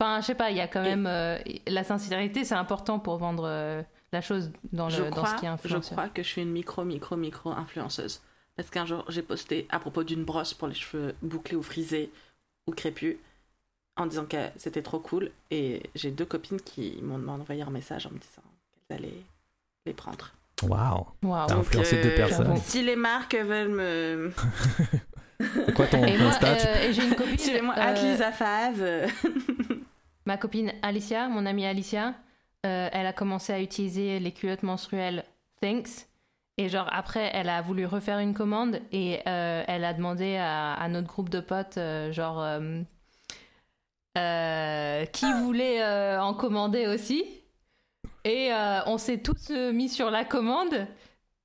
Enfin, je sais pas, il y a quand même euh, la sincérité, c'est important pour vendre euh, la chose dans, je, le, dans ce qui est je influenceur. crois que je suis une micro, micro, micro influenceuse. Parce qu'un jour, j'ai posté à propos d'une brosse pour les cheveux bouclés ou frisés ou crépus en disant que c'était trop cool. Et j'ai deux copines qui m'ont envoyé un message en me disant qu'elles allaient les prendre. Waouh. Waouh. T'as influencé Donc, deux euh, personnes. Si les marques veulent me. C'est quoi ton, Et moi, euh, et j'ai une copine. Suivez-moi, euh, Fave. Ma copine Alicia, mon amie Alicia, euh, elle a commencé à utiliser les culottes menstruelles Thanks. Et genre après, elle a voulu refaire une commande et euh, elle a demandé à, à notre groupe de potes, euh, genre, euh, euh, qui voulait euh, en commander aussi. Et euh, on s'est tous euh, mis sur la commande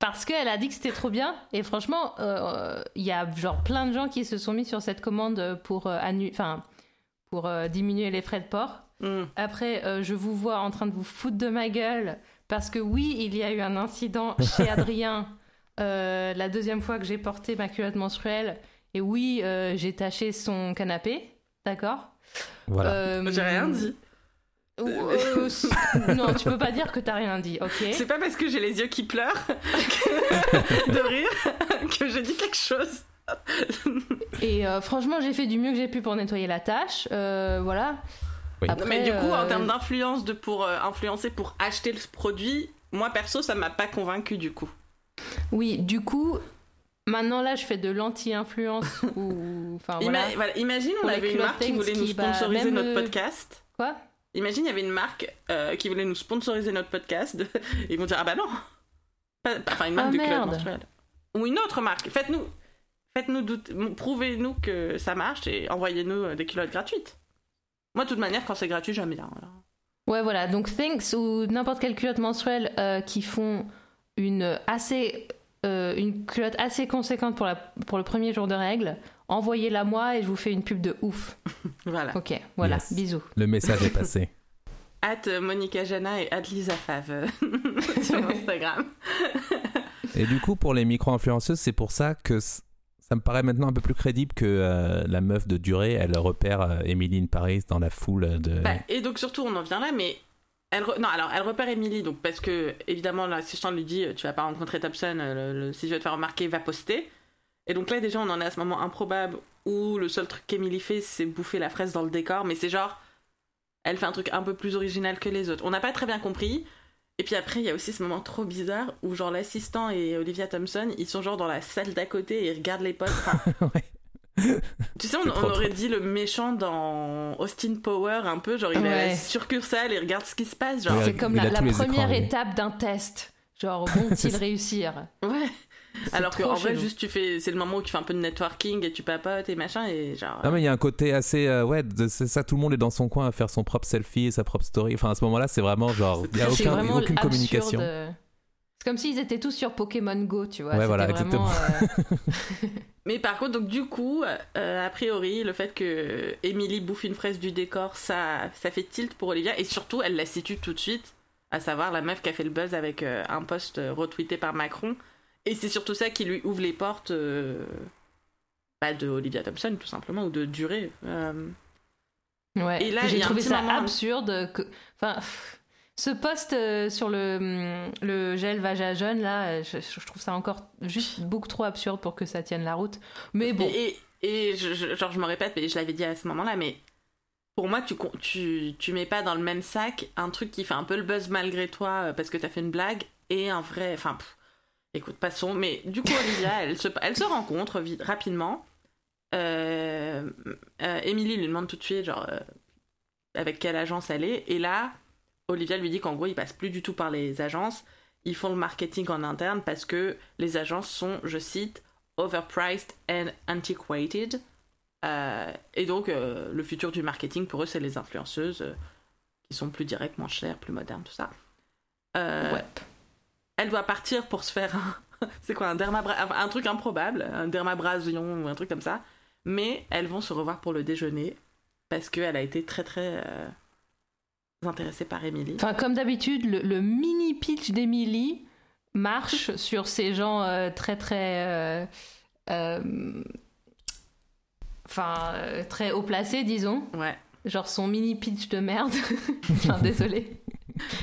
parce qu'elle a dit que c'était trop bien. Et franchement, euh, il y a genre plein de gens qui se sont mis sur cette commande pour, euh, annu- pour euh, diminuer les frais de port. Hmm. Après, euh, je vous vois en train de vous foutre de ma gueule parce que oui, il y a eu un incident chez Adrien euh, la deuxième fois que j'ai porté ma culotte menstruelle. Et oui, euh, j'ai taché son canapé, d'accord? Voilà. Euh, J'ai rien dit. Euh, c- non, tu peux pas dire que t'as rien dit, ok C'est pas parce que j'ai les yeux qui pleurent de rire que je dis quelque chose. Et euh, franchement, j'ai fait du mieux que j'ai pu pour nettoyer la tâche. euh, voilà. Oui. Après, mais du coup, en euh, termes d'influence, de pour euh, influencer pour acheter le produit, moi perso, ça m'a pas convaincu du coup. Oui, du coup, maintenant là, je fais de l'anti-influence. ou Enfin, Ima- voilà. imagine, on Pour avait une marque qui voulait nous qui, bah, sponsoriser notre le- podcast. Quoi? Imagine, il y avait une marque euh, qui voulait nous sponsoriser notre podcast. Ils vont dire ah bah non. Pas- pas- Enfin une marque Ah, de culottes merde. menstruelles. Ou une autre marque. Faites-nous, faites-nous douter, prouvez-nous que ça marche et envoyez-nous euh, des culottes gratuites. Moi, de toute manière, quand c'est gratuit, j'aime bien. voilà. Ouais, voilà. Donc, Thinks ou n'importe quelle culotte menstruelle euh, qui font une assez. euh, une culotte assez conséquente pour, la, pour le premier jour de règles, envoyez-la moi et je vous fais une pub de ouf. Voilà. Ok, voilà, Yes. bisous. Le message est passé. Hâte euh, Monica Jana et hâte Lisa Fave euh, sur Instagram. Et du coup, pour les micro-influenceuses, c'est pour ça que ça me paraît maintenant un peu plus crédible que euh, la meuf de Durée, elle repère euh, Emily in Paris dans la foule de... Bah, et donc surtout, on en vient là, mais elle re- non, alors elle repère Emily, donc parce que évidemment l'assistant lui dit tu vas pas rencontrer Thompson, le, le- si je veux te faire remarquer, va poster. Et donc là déjà on en est à ce moment improbable où le seul truc qu'Emily fait c'est bouffer la fraise dans le décor, mais c'est genre elle fait un truc un peu plus original que les autres. On n'a pas très bien compris. Et puis après, il y a aussi ce moment trop bizarre où genre l'assistant et Olivia Thompson, ils sont genre dans la salle d'à côté et ils regardent les potes. Enfin, Ouais. tu sais, on, aurait dit le méchant dans Austin Power un peu, genre il a Ouais. la succursale et regarde ce qui se passe, genre C'est comme il la, première écrans, oui. étape d'un test. Genre, vont-ils réussir? Ouais. Alors qu'en vrai, juste tu fais, c'est le moment où tu fais un peu de networking et tu papotes et machin et genre. Non mais il y a un côté assez euh, ouais de- c'est ça tout le monde est dans son coin à faire son propre selfie et sa propre story enfin à ce moment-là c'est vraiment genre il y a aucun, aucune absurde. communication C'est comme s'ils étaient tous sur Pokémon Go, tu vois. Ouais, voilà, vraiment, euh, Mais par contre, donc du coup, euh, a priori, le fait que Emily bouffe une fraise du décor, ça, ça fait tilt pour Olivia et surtout, elle la situe tout de suite, à savoir la meuf qui a fait le buzz avec euh, un post euh, retweeté par Macron. Et c'est surtout ça qui lui ouvre les portes euh, bah, de Olivia Thompson, tout simplement, ou de Durée. Euh, Ouais. Et là, j'ai trouvé ça moment- absurde. Que... Enfin, pff, ce post euh, sur le, le gel Vaja jeune, là, je, je trouve ça encore juste beaucoup trop absurde pour que ça tienne la route. Mais bon, Et, et je, je- genre, je me répète, mais je l'avais dit à ce moment-là, mais pour moi, tu, tu, tu mets pas dans le même sac un truc qui fait un peu le buzz malgré toi euh, parce que t'as fait une blague et un vrai. Enfin, pff, écoute, passons. Mais du coup, Olivia, elle se, elle se rencontre rapidement. Euh, euh, Emily lui demande tout de suite, genre, euh, avec quelle agence elle est. Et là, Olivia lui dit qu'en gros, ils passent plus du tout par les agences. Ils font le marketing en interne parce que les agences sont, je cite, overpriced and antiquated. Euh, et donc, euh, le futur du marketing, pour eux, c'est les influenceuses euh, qui sont plus directes, moins chères, plus modernes, tout ça. Euh. Elle doit partir pour se faire un, c'est quoi, un, dermabra- enfin, un truc improbable, un dermabrasion ou un truc comme ça. Mais elles vont se revoir pour le déjeuner parce qu'elle a été très très euh, intéressée par Emily. Enfin, comme d'habitude, le, le mini pitch d'Emily marche sur ces gens euh, très très. euh, Enfin, euh, très haut placés, disons. Ouais. Genre son mini pitch de merde. enfin, désolé.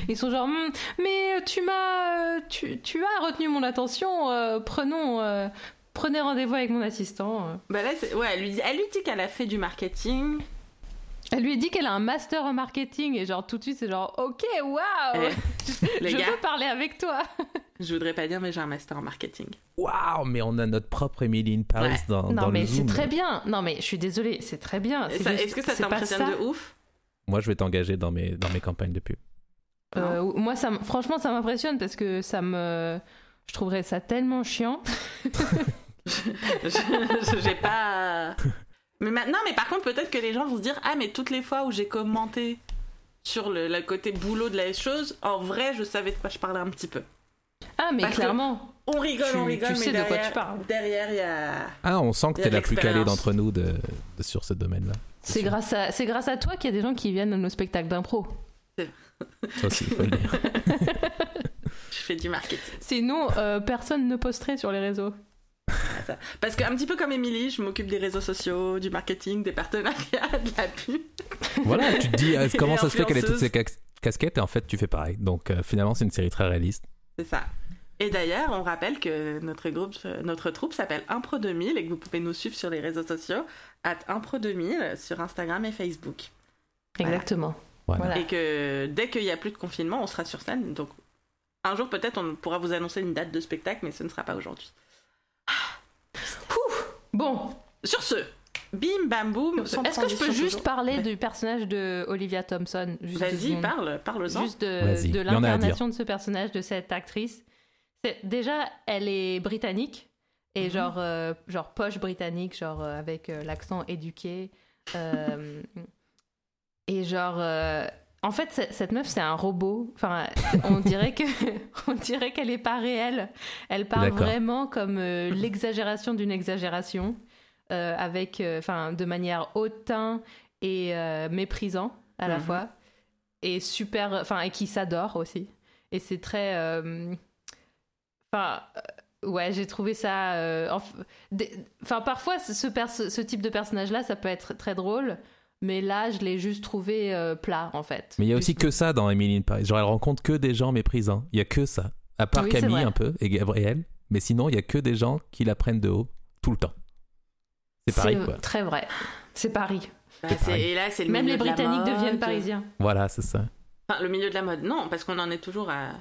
Ils sont genre, Hmm, mais tu m'as. euh, Tu, tu as retenu mon attention, euh, prenons. euh, prenez rendez-vous avec mon assistant. euh. Bah là, ouais, elle lui dit, elle lui dit qu'elle a fait du marketing. Elle lui dit qu'elle a un master en marketing et genre tout de suite c'est genre ok waouh les je veux parler avec toi Je voudrais pas dire, mais j'ai un master en marketing. waouh mais on a notre propre Emily in Paris Ouais. dans, non dans mais le c'est Zoom. très bien non mais je suis désolée c'est très bien C'est Est-ce que ça c'est t'impressionne de ouf? Moi je vais t'engager dans mes dans mes campagnes de pub Euh, moi ça franchement ça m'impressionne parce que ça me je trouverais ça tellement chiant Je- J'ai pas. Mais maintenant, mais par contre, peut-être que les gens vont se dire Ah, mais toutes les fois où j'ai commenté sur le, le côté boulot de la chose, en vrai, je savais de quoi je parlais un petit peu. Ah mais Parce clairement On rigole, Tu- on rigole, tu mais sais de quoi derrière, tu parles. Derrière, il y a. ah on sent que t'es la plus calée d'entre nous de, de- sur ce domaine là c'est grâce à c'est grâce à toi qu'il y a des gens qui viennent à nos spectacles d'impro ça aussi il faut le dire Je fais du marketing. sinon euh, personne ne posterait sur les réseaux. Parce qu'un petit peu comme Émilie, je m'occupe des réseaux sociaux, du marketing, des partenariats, de la pub. Voilà, tu te dis euh, comment ça se fait qu'elle ait toutes ces cas- casquettes et en fait tu fais pareil. Donc euh, finalement c'est une série très réaliste. C'est ça. Et d'ailleurs, on rappelle que notre groupe, notre troupe s'appelle Impro 2000 et que vous pouvez nous suivre sur les réseaux sociaux, at Impro 2000 sur Instagram et Facebook. Exactement. Voilà. Voilà. Et que dès qu'il n'y a plus de confinement, on sera sur scène. Donc un jour peut-être on pourra vous annoncer une date de spectacle, mais ce ne sera pas aujourd'hui. Bon, Sur ce, bim bam boum. est-ce que je peux juste toujours. parler Ouais. du personnage de Olivia Thompson Vas-y, parle, parle-en. Juste de, l'incarnation de ce personnage, de cette actrice. Déjà, elle est britannique et Mhm. genre, euh, genre poche britannique, genre euh, avec euh, l'accent éduqué. et genre, en fait, cette meuf, c'est un robot. Enfin, on dirait que, on dirait qu'elle est pas réelle. Elle parle vraiment comme l'exagération d'une exagération, avec, enfin, de manière hautain et méprisant à la Mhm. fois, et super, enfin, et qui s'adore aussi. Et c'est très, enfin. euh, Ouais, j'ai trouvé ça. euh, enf- des- Enfin, parfois, ce, ce perso- ce type de personnage-là, ça peut être très drôle, mais là, je l'ai juste trouvé euh, plat, en fait. Mais il y a aussi que ça dans Emily in Paris. Genre elle rencontre que des gens méprisants. Il y a que ça. À part Oui, Camille un peu et Gabriel. Mais sinon il y a que des gens qui la prennent de haut tout le temps. C'est pareil quoi. Très vrai. C'est Paris. Bah, C'est et là, c'est le Même les milieu de la Britanniques mode. deviennent parisiens. Voilà c'est ça. Enfin, le milieu de la mode, non, parce qu'on en est toujours à.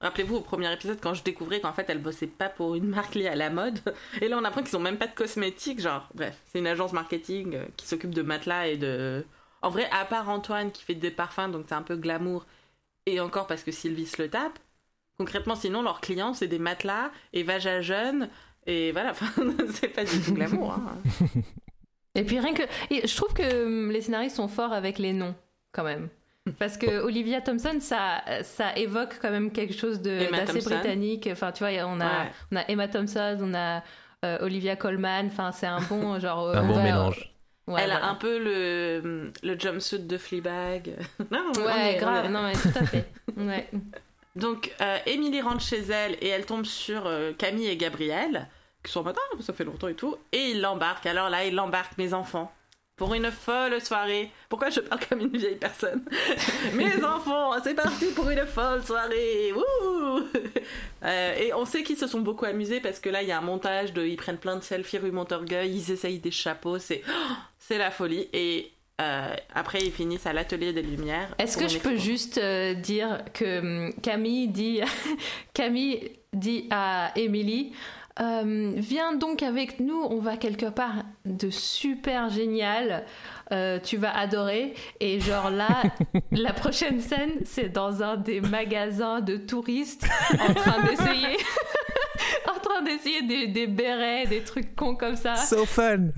Rappelez-vous au premier épisode quand je découvrais qu'en fait elle bossait pas pour une marque liée à la mode. Et là on apprend qu'ils ont même pas de cosmétiques, genre. Bref, c'est une agence marketing euh, qui s'occupe de matelas et de. En vrai, à part Antoine qui fait des parfums, donc c'est un peu glamour. Et encore parce que Sylvie se le tape. Concrètement, sinon leurs clients c'est des matelas et Vaja jeune. Et voilà, c'est pas du tout glamour. Hein. Et puis rien que. et je trouve que hum, les scénaristes sont forts avec les noms, quand même. Parce que Olivia Thompson, ça, ça évoque quand même quelque chose d'assez Thompson. britannique. Enfin, tu vois, on a, Ouais. on a Emma Thompson, on a euh, Olivia Colman. Enfin, c'est un bon genre. euh, Un on bon va- mélange. Ouais, elle a un peu le, le jumpsuit de Fleabag. Non, on Ouais, est- on grave. est- Non, mais tout à fait. Ouais. Donc, euh, Émilie rentre chez elle et elle tombe sur euh, Camille et Gabriel, qui sont en mode Ah, ça fait longtemps et tout. Et il l'embarque. Alors là, il l'embarque, mes enfants, pour une folle soirée. Pourquoi je parle comme une vieille personne? Mes enfants, c'est parti pour une folle soirée Wouh Euh, Et on sait qu'ils se sont beaucoup amusés parce que là, il y a un montage de. Ils prennent plein de selfies rue Montorgueil, ils essayent des chapeaux, c'est. oh, c'est la folie. Et. euh, après, ils finissent à l'atelier des Lumières. Est-ce que je peux juste euh, dire que hum, Camille dit, Camille dit à Émilie euh, Viens donc avec nous, on va quelque part de super génial. euh, tu vas adorer. Et genre là, la prochaine scène, c'est dans un des magasins de touristes en train d'essayer. en train d'essayer des, des bérets, des trucs cons comme ça. So fun.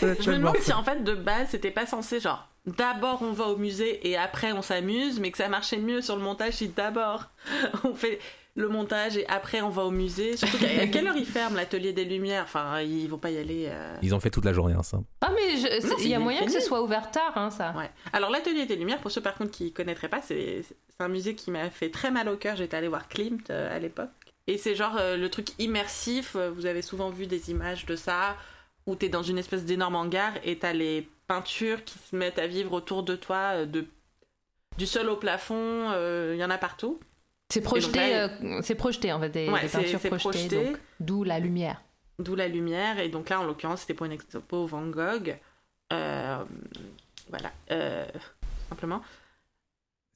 Je me demande si en fait de base c'était pas censé genre d'abord on va au musée et après on s'amuse, mais que ça marchait mieux sur le montage si d'abord on fait le montage et après on va au musée. Surtout qu'à à quelle heure ils ferment l'atelier des lumières? Enfin, ils vont pas y aller. euh. Ils ont fait toute la journée ensemble. Ah, mais il y a moyen que ce soit ouvert tard, hein, ça. Ouais. Alors l'atelier des lumières, pour ceux par contre qui connaîtraient pas, c'est un musée qui m'a fait très mal au cœur. J'étais allée voir Klimt euh, à l'époque. Et c'est genre euh, le truc immersif. Vous avez souvent vu des images de ça où t'es dans une espèce d'énorme hangar et t'as les peintures qui se mettent à vivre autour de toi, de du sol au plafond. euh, Il y en a partout. C'est projeté, euh, c'est projeté en fait, des, Ouais, des c'est- peintures c'est projetées, projeté. donc d'où la lumière. D'où la lumière. Et donc là, en l'occurrence, c'était pour une expo Van Gogh. Euh, voilà. Euh, simplement.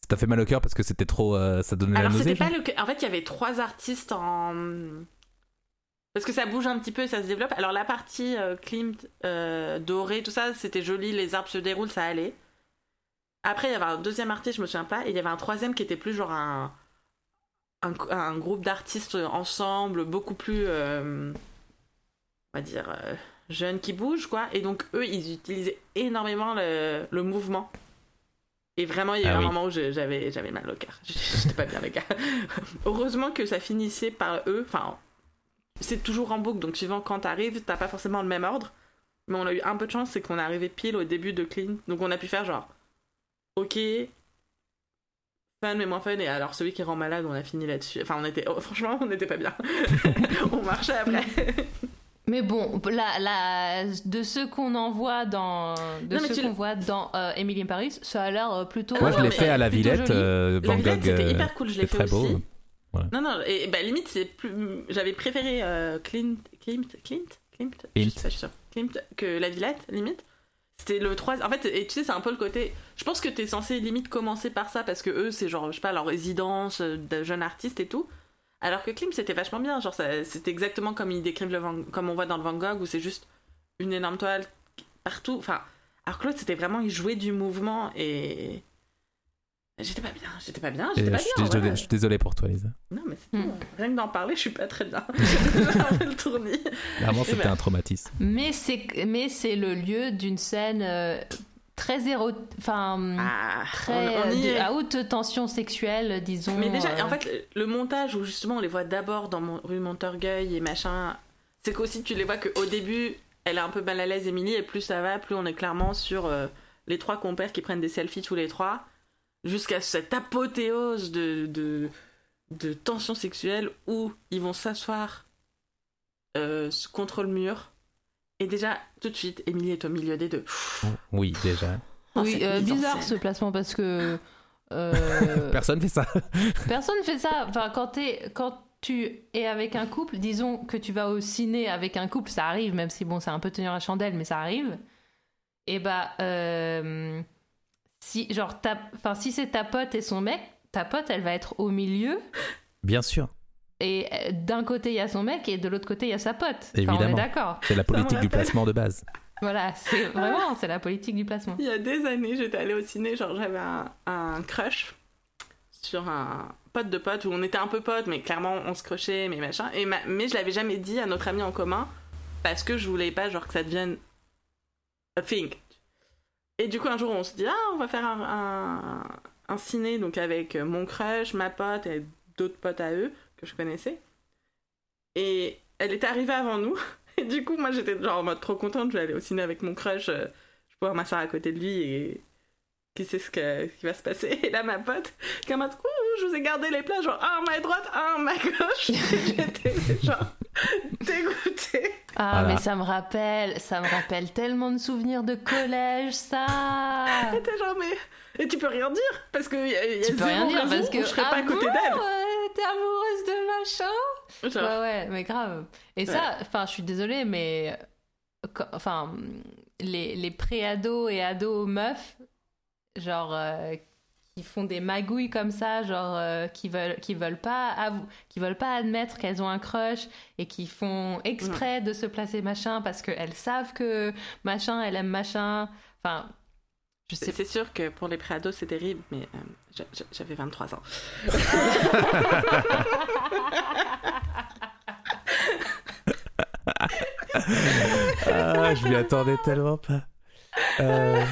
Ça t'a fait mal au cœur parce que c'était trop. euh, ça donnait Alors la nausée. c'était pas le. En fait, il y avait trois artistes en. Parce que ça bouge un petit peu et ça se développe. Alors la partie euh, Klimt, euh, doré, tout ça, c'était joli, les arbres se déroulent, ça allait. Après, il y avait un deuxième artiste, je me souviens pas, et il y avait un troisième qui était plus genre un. Un, un groupe d'artistes ensemble, beaucoup plus. euh, on va dire. euh, jeunes qui bougent, quoi. Et donc, eux, ils utilisaient énormément le, le mouvement. Et vraiment, il y a eu Ah un oui. moment où j'avais j'avais mal au cœur. J'étais pas bien, les gars. Heureusement que ça finissait par eux. Enfin, c'est toujours en boucle, donc suivant quand t'arrives, t'as pas forcément le même ordre. Mais on a eu un peu de chance, c'est qu'on est arrivé pile au début de Clean. Donc on a pu faire genre, ok, fun mais moins fun. Et alors celui qui rend malade, on a fini là-dessus. Enfin, on était, oh, franchement, on n'était pas bien. on marchait après. Mais bon, la, la, de ceux qu'on envoie dans, de Non, ceux qu'on le- voit dans euh, Emily in Paris, ça a l'air euh, plutôt. Moi, je l'ai fait à la Villette, euh, Van Gogh. c'était euh, hyper cool, je l'ai fait très beau. aussi. Voilà. Non, non, et bah limite, c'est plus. J'avais préféré euh, Clint, je sais pas, je suis sûre. Klimt que la Villette, limite. C'était le 3. En fait, et tu sais, c'est un peu le côté. Je pense que t'es censé limite commencer par ça parce que eux, c'est genre, je sais pas, leur résidence euh, de jeunes artistes et tout. Alors que Klimt, c'était vachement bien. Genre, c'était exactement comme ils décrivent le Van- comme on voit dans le Van Gogh où c'est juste une énorme toile partout. Enfin, alors que l'autre, c'était vraiment, il jouait du mouvement et. J'étais pas bien, j'étais pas bien, j'étais pas je, suis bien. désolé, voilà. je suis désolé pour toi, Lisa. Non, mais c'est Hmm. tout. Rien que d'en parler, je suis pas très bien. Le tournis. Vraiment, c'était ben, un traumatisme. Mais c'est, mais c'est le lieu d'une scène euh, très éro, enfin Ah, très on- on y euh, de- est. à haute tension sexuelle, disons. Mais déjà, euh, en fait, le montage où justement on les voit d'abord dans mon, rue Montorgueil et machin, c'est qu'aussi tu les vois qu'au début, elle est un peu mal à l'aise, Émilie, et plus ça va, plus on est clairement sur euh, les trois compères qui prennent des selfies tous les trois, jusqu'à cette apothéose de, de, de tension sexuelle où ils vont s'asseoir euh, contre le mur. Et déjà, tout de suite, Émilie est au milieu des deux. Oui, déjà. Oh, oui, euh, bizarre ce placement parce que euh, Personne fait ça. personne fait ça. Enfin, quand quand tu es avec un couple, disons que tu vas au ciné avec un couple, ça arrive, même si bon, c'est un peu tenir la chandelle, mais ça arrive. Et bah, euh, si genre, ta, enfin, si c'est ta pote et son mec, ta pote, elle va être au milieu. Bien sûr. Et euh, d'un côté, il y a son mec et de l'autre côté, il y a sa pote. Enfin, on est Évidemment. d'accord. C'est la politique du placement de base. Voilà, c'est vraiment, c'est la politique du placement. Il y a des années, j'étais allée au ciné, genre j'avais un, un crush sur un pote de pote où on était un peu potes, mais clairement on se crochait, mais machin. Et ma- mais je l'avais jamais dit à notre ami en commun parce que je voulais pas genre que ça devienne a thing. Et du coup un jour on se dit ah on va faire un, un, ciné donc avec mon crush, ma pote et d'autres potes à eux que je connaissais. Et elle était arrivée avant nous. Et du coup, moi, j'étais genre en mode trop contente. Je vais aller au ciné avec mon crush. euh, je vais pouvoir m'asseoir à côté de lui et qui sait ce, que- qui va se passer. Et là, ma pote, qui est je vous ai gardé les plats, genre un en main droite, un en main gauche. J'étais genre dégoûtée. Ah, Voilà. mais ça me rappelle, ça me rappelle tellement de souvenirs de collège, ça. Genre, mais. Et tu peux rien dire parce que y a, y a Tu peux rien dire parce que je serais pas à côté d'elle. T'es amoureuse de machin. Genre, Ouais, ouais, mais grave. Et ça, enfin, je suis désolée, mais enfin, les, les pré-ados et ados meufs, genre, euh, qui font des magouilles comme ça, genre, euh, qui veulent, qui veulent pas, qui veulent pas admettre qu'elles ont un crush et qui font exprès de se placer machin parce qu'elles savent que machin, elle aime machin. Enfin, je sais C'est sûr que pour les préados, c'est terrible, mais euh, j'a- j'a- j'avais 23 ans. Ah, je m'y attendais tellement pas. Euh,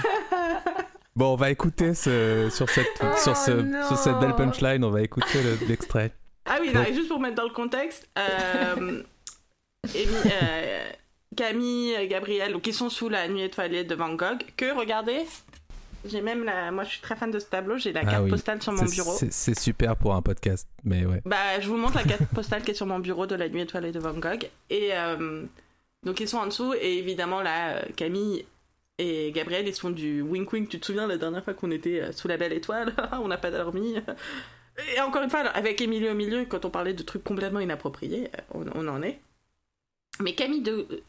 Bon, on va écouter ce, sur, cette, sur, ce, sur cette belle punchline, on va écouter le- l'extrait. Ah oui, non, et juste pour mettre dans le contexte, euh, Amy- euh, Camille, Gabriel, ils sont sous la nuit étoilée de Van Gogh, que regardez, j'ai même la, moi je suis très fan de ce tableau, j'ai la Ah carte oui. postale sur mon bureau. c'est- super pour un podcast, mais ouais. Bah, je vous montre la carte postale qui est sur mon bureau de la nuit étoilée de Van Gogh. Et euh, donc, ils sont en dessous. Et évidemment, là, Camille et Gabriel, ils sont du wink wink. Tu te souviens la dernière fois qu'on était euh, sous la belle étoile? On n'a pas dormi. Et encore une fois, alors, avec Émilie au milieu, quand on parlait de trucs complètement inappropriés, euh, on, on en est. Mais Camille de,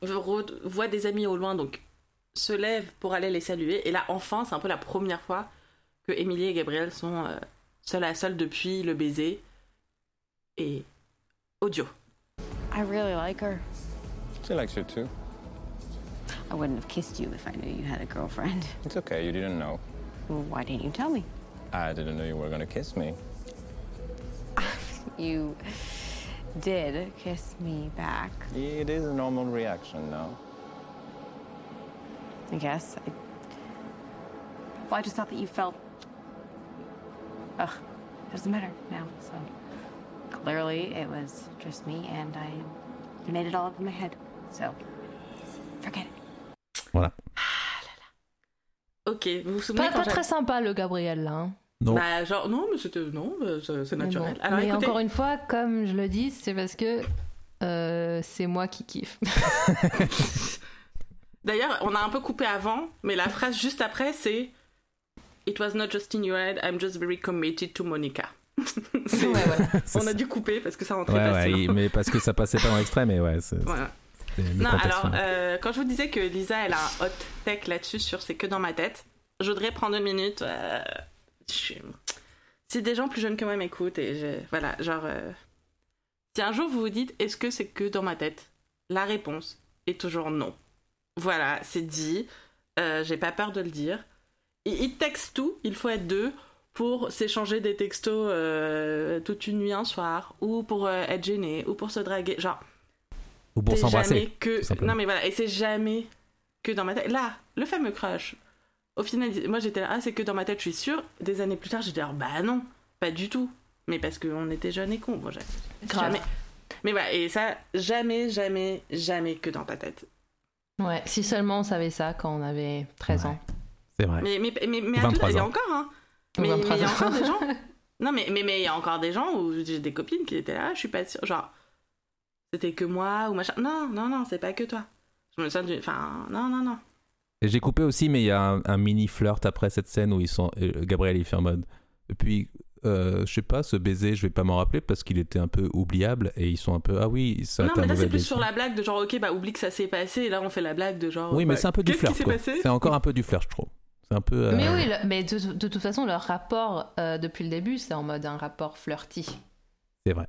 voit des amis au loin, donc se lève pour aller les saluer. Et là, enfin, c'est un peu la première fois que Émilie et Gabriel sont euh, seuls à seuls depuis le baiser et audio. I really like her. She likes you too. I wouldn't have kissed you if I knew you had a girlfriend. It's okay, you didn't know. Well, why didn't you tell me? I didn't know you were gonna kiss me. You did kiss me back, It is a normal reaction now. I guess. I... Well, I just thought that you felt. Ugh, it doesn't matter now, so. Clearly, it was just me, and I made it all up in my head. So, forget it. Voilà. Ok, vous vous souvenez Pas, quand pas très sympa le Gabriel là. hein. Non. Bah, genre, non, mais c'était. Non, c'est Mais naturel. bon. Alors, Mais écoutez, encore une fois, comme je le dis, c'est parce que euh, c'est moi qui kiffe. D'ailleurs, on a un peu coupé avant, mais la phrase juste après, c'est It was not just in your head, I'm just very committed to Monica. Ouais, ouais. on a dû couper parce que ça rentrait Ouais, pas mais parce que ça passait pas dans l'extrait, mais ouais, Voilà. Le Non, alors, ouais. euh, quand je vous disais que Lisa, elle a un hot tech là-dessus sur C'est que dans ma tête, je voudrais prendre une minute. euh, je Si des gens plus jeunes que moi m'écoutent, et je... voilà, genre. euh, Si un jour vous vous dites, est-ce que c'est que dans ma tête? La réponse est toujours non. Voilà, c'est dit. Euh, J'ai pas peur de le dire. Ils textent tout, il faut être deux pour s'échanger des textos euh, toute une nuit un soir, ou pour euh, être gêné, ou pour se draguer. Genre, Ou pour c'est s'embrasser. jamais que non mais voilà et c'est jamais que dans ma tête là le fameux crush au final moi j'étais là ah c'est que dans ma tête je suis sûre des années plus tard j'étais là bah non pas du tout mais parce qu'on était jeunes et cons bon, j'ai- Grave. jamais mais voilà et ça jamais jamais jamais que dans ta tête Ouais, si seulement on savait ça quand on avait 13 ans. C'est vrai. mais mais mais, mais 23 adulte, il y a ans. encore hein mais mais 23 il y a ans. encore des gens non mais mais mais il y a encore des gens où j'ai des copines qui étaient là je suis pas sûre genre c'était que moi ou machin non non non c'est pas que toi je me sens du enfin non non non Et j'ai coupé aussi, mais il y a un, un mini flirt après cette scène où ils sont. Gabriel il fait en mode. Et puis, euh, je sais pas, ce baiser, je vais pas m'en rappeler parce qu'il était un peu oubliable et ils sont un peu. Ah oui, ça Non, mais là, c'est plus sur la blague de genre, ok, bah oublie que ça s'est passé, et là, on fait la blague de genre. Oui, mais bah, c'est un peu du flirt. C'est encore un peu du flirt, je trouve. C'est un peu. euh, Mais oui, le- mais de, de toute façon, leur rapport euh, depuis le début, c'est en mode un rapport flirty. C'est vrai.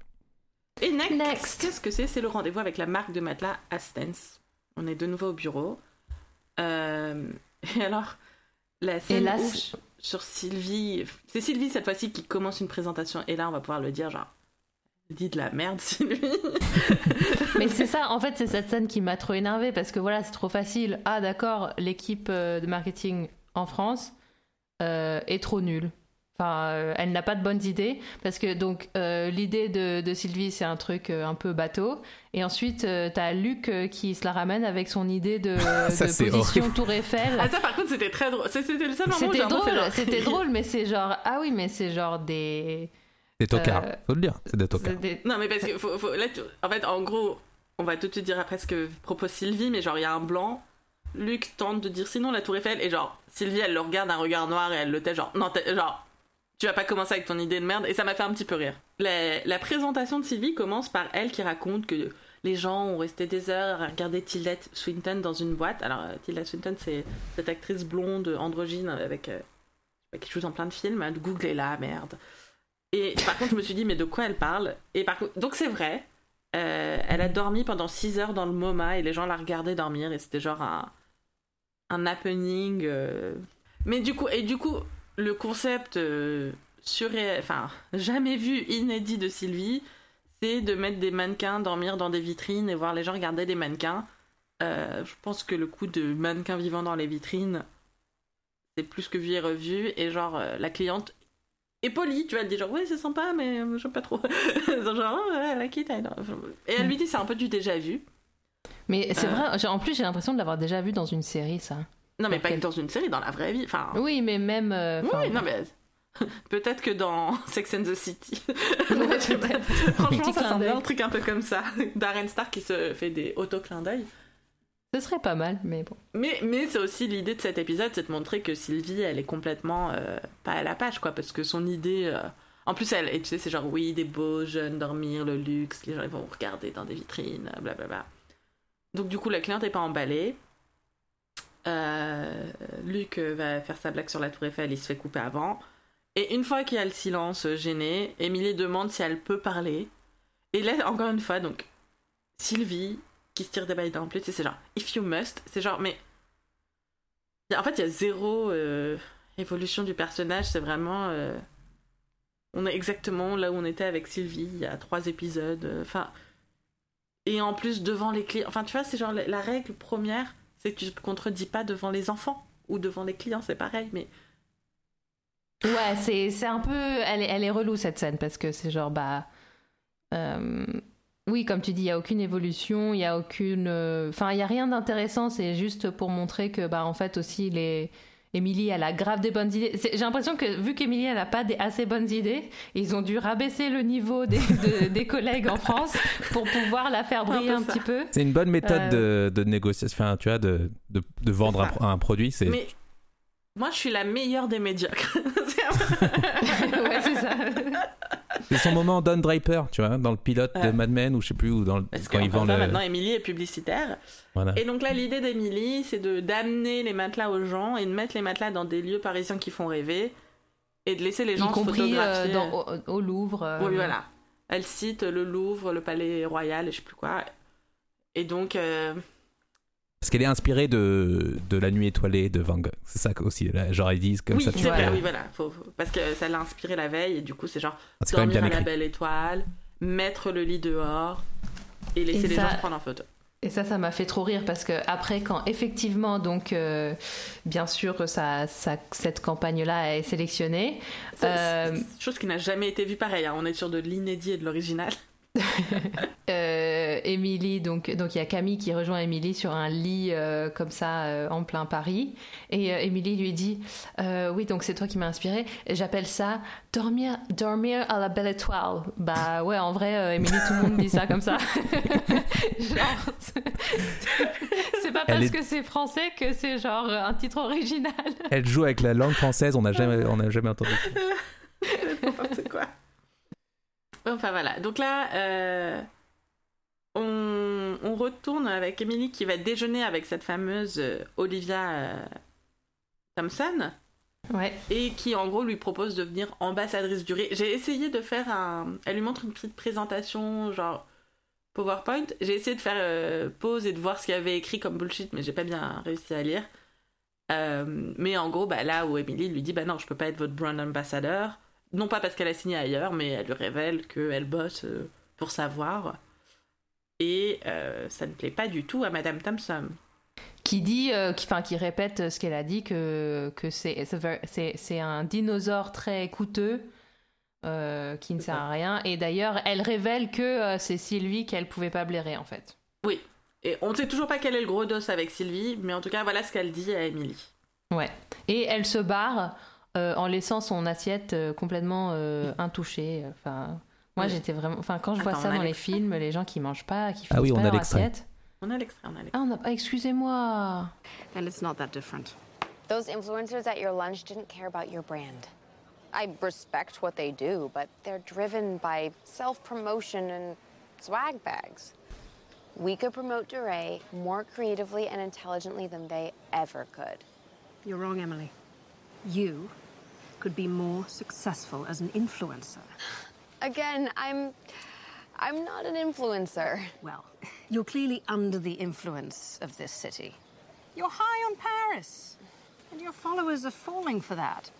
Et next, Next. qu'est-ce que c'est? C'est le rendez-vous avec la marque de matelas Astens. On est de nouveau au bureau. Euh, Et alors, la scène là, sur- Sylvie. C'est Sylvie cette fois-ci qui commence une présentation, et là, on va pouvoir le dire, genre. Dis de la merde, Sylvie. Mais c'est ça, en fait, c'est cette scène qui m'a trop énervée parce que voilà, c'est trop facile. Ah, d'accord, l'équipe euh, de marketing en France euh, est trop nulle. Enfin, euh, elle n'a pas de bonnes idées parce que donc euh, l'idée de, de Sylvie c'est un truc euh, un peu bateau et ensuite euh, t'as Luc euh, qui se la ramène avec son idée de, Ça, de position horrible. Tour Eiffel. Ah, ça, par contre, c'était très drôle. C'était le seul moment où un drôle, c'était drôle, mais c'est genre ah oui, mais c'est genre des Des tocards. Euh, Faut le dire, c'est des tocards. des- Non, mais parce que faut, faut- là, tu- en fait, en gros, on va tout de suite dire après ce que propose Sylvie, mais genre, il y a un blanc. Luc tente de dire sinon la Tour Eiffel, et genre, Sylvie, elle le regarde d'un regard noir et elle le tait, genre, non, genre, tu vas pas commencer avec ton idée de merde, et ça m'a fait un petit peu rire. La, présentation de Sylvie commence par elle qui raconte que les gens ont resté des heures à regarder Tilda Swinton dans une boîte. Alors, euh, Tilda Swinton, c'est cette actrice blonde, androgyne, avec. euh, qui joue dans plein de films. hein, Googlez-la, merde. Et par contre, je me suis dit, mais de quoi elle parle? Et par contre, donc c'est vrai. euh, elle a dormi pendant 6 heures dans le MoMA et les gens la regardaient dormir et c'était genre un, un happening. euh. Mais du coup, et du coup, le concept euh, surré- enfin, jamais vu, inédit de Sylvie, c'est de mettre des mannequins dormir dans des vitrines et voir les gens regarder les mannequins. Euh, je pense que le coup de mannequin vivant dans les vitrines, c'est plus que vu et revu. Et genre, euh, la cliente est polie, tu vois, elle dit genre, ouais, c'est sympa, mais euh, j'aime pas trop. genre, oh, ouais, la quitte. elle- Et elle lui dit, c'est un peu du déjà vu. Mais c'est vrai, en plus j'ai l'impression de l'avoir déjà vu dans une série ça. Non, mais pas que dans une série, dans la vraie vie. Enfin, Oui, mais même. euh, oui, non, mais peut-être que dans Sex and the City. Ouais. Franchement, ça semble un truc un peu comme ça. Darren Star qui se fait des auto-clins d'œil. Ce serait pas mal, mais bon. Mais, mais c'est aussi l'idée de cet épisode, c'est de montrer que Sylvie, elle est complètement euh, pas à la page, quoi, parce que son idée. euh, En plus, elle, et tu sais, c'est genre, oui, des beaux jeunes dormir, le luxe, les gens ils vont regarder dans des vitrines, blablabla. Donc, du coup, la cliente est pas emballée. Euh, Luc va faire sa blague sur la Tour Eiffel, il se fait couper avant. Et une fois qu'il y a le silence gêné, Émilie demande si elle peut parler. Et là, encore une fois, donc, Sylvie, qui se tire des balles dans le c'est genre, if you must, c'est genre, mais. En fait, il y a zéro euh, évolution du personnage, c'est vraiment. euh, On est exactement là où on était avec Sylvie, il y a trois épisodes, enfin. Et en plus, devant les clients. Enfin, tu vois, c'est genre la règle première, c'est que tu te contredis pas devant les enfants ou devant les clients, c'est pareil, mais. Ouais, c'est un peu. Elle est, elle relou cette scène parce que c'est genre, bah. euh, oui, comme tu dis, il n'y a aucune évolution, il n'y a aucune. euh, Enfin, il n'y a rien d'intéressant, c'est juste pour montrer que, bah, en fait, aussi, les, Émilie, elle a grave des bonnes idées. J'ai l'impression que vu qu'Émilie, elle a pas des assez bonnes idées, ils ont dû rabaisser le niveau des, de- des collègues en France pour pouvoir la faire briller peu un petit peu. C'est une bonne méthode Euh, de, de négociation, enfin, tu vois, de, de, de vendre un, un produit. C'est Mais moi, je suis la meilleure des médiocres. ouais, c'est ça. C'est son moment Don Draper, tu vois, dans le pilote de. Mad Men ou je sais plus où, dans le, Parce quand que il vend ça, le. maintenant, Émilie est publicitaire. Voilà. Et donc là, l'idée d'Émilie, c'est de d'amener les matelas aux gens et de mettre les matelas dans des lieux parisiens qui font rêver et de laisser les gens y se compris euh, photographier. dans- au, au Louvre. euh, Oui, voilà. Elle cite le Louvre, le Palais Royal et je sais plus quoi. Et donc, euh, Parce qu'elle est inspirée de, de La Nuit étoilée de Van Gogh. C'est ça aussi. là, Genre, ils disent comme oui, ça. c'est tu vrai, oui, voilà. Faut- faut- parce que ça l'a inspiré la veille et du coup, c'est genre Ah, c'est quand même dormir bien à la belle étoile, mettre le lit dehors et laisser Et les ça- gens se prendre en photo. Et ça, ça m'a fait trop rire parce que après, quand effectivement, donc, euh, bien sûr, ça, ça- cette campagne-là est sélectionnée. Euh, c'est- chose qui n'a jamais été vue pareil. hein. On est sur de l'inédit et de l'original. euh, Émilie, donc, donc il y a Camille qui rejoint Émilie sur un lit euh, comme ça euh, en plein Paris. Et euh, Émilie lui dit euh, Oui, donc c'est toi qui m'as inspiré. J'appelle ça dormir, dormir à la belle étoile. Bah ouais, en vrai, euh, Émilie, tout le monde dit ça comme ça. genre, c'est pas parce est- que c'est français que c'est genre un titre original. Elle joue avec la langue française, on n'a jamais, on n'a jamais entendu. N'importe quoi. Enfin voilà. Donc là, euh, on, on retourne avec Emily qui va déjeuner avec cette fameuse euh, Olivia euh, Thompson. Ouais. Et qui en gros lui propose de devenir ambassadrice du riz. J'ai essayé de faire un. Elle lui montre une petite présentation, genre PowerPoint. J'ai essayé de faire euh, pause et de voir ce qu'il y avait écrit comme bullshit, mais j'ai pas bien réussi à lire. Mais en gros, bah, là où Emily lui dit Bah non, je peux pas être votre brand ambassador. Non pas parce qu'elle a signé ailleurs, mais elle lui révèle qu'elle bosse euh, pour savoir. Et euh, ça ne plaît pas du tout à Madame Thompson. qui dit, euh, qui, enfin, qui répète ce qu'elle a dit, que, que c'est, un dinosaure très coûteux euh, qui ne sert à rien. Et d'ailleurs, elle révèle que c'est Sylvie qu'elle pouvait pas blairer en fait. Oui. Et on ne sait toujours pas quel est le gros dos avec Sylvie, mais en tout cas, voilà ce qu'elle dit à Emily. Ouais. Et elle se barre euh, en laissant son assiette euh, complètement euh, intouchée. Enfin, moi Ouais. j'étais vraiment. Enfin, quand je vois Attends, ça on a dans les films, les gens qui mangent pas, qui finissent Ah oui, on pas a leur l'extrait. assiette. On a l'extrait, on a l'extrait. Ah, on a... ah, excusez-moi. And it's not that different. Those influencers at your lunch didn't care about your brand. I respect what they do, but they're driven by self promotion and swag bags. We could promote Duray more creatively and intelligently than they ever could. You're wrong, Emily. You could be more successful as an influencer. Again, I'm. I'm not an influencer. Well, you're clearly under the influence of this city. You're high on Paris, and your followers are falling for that.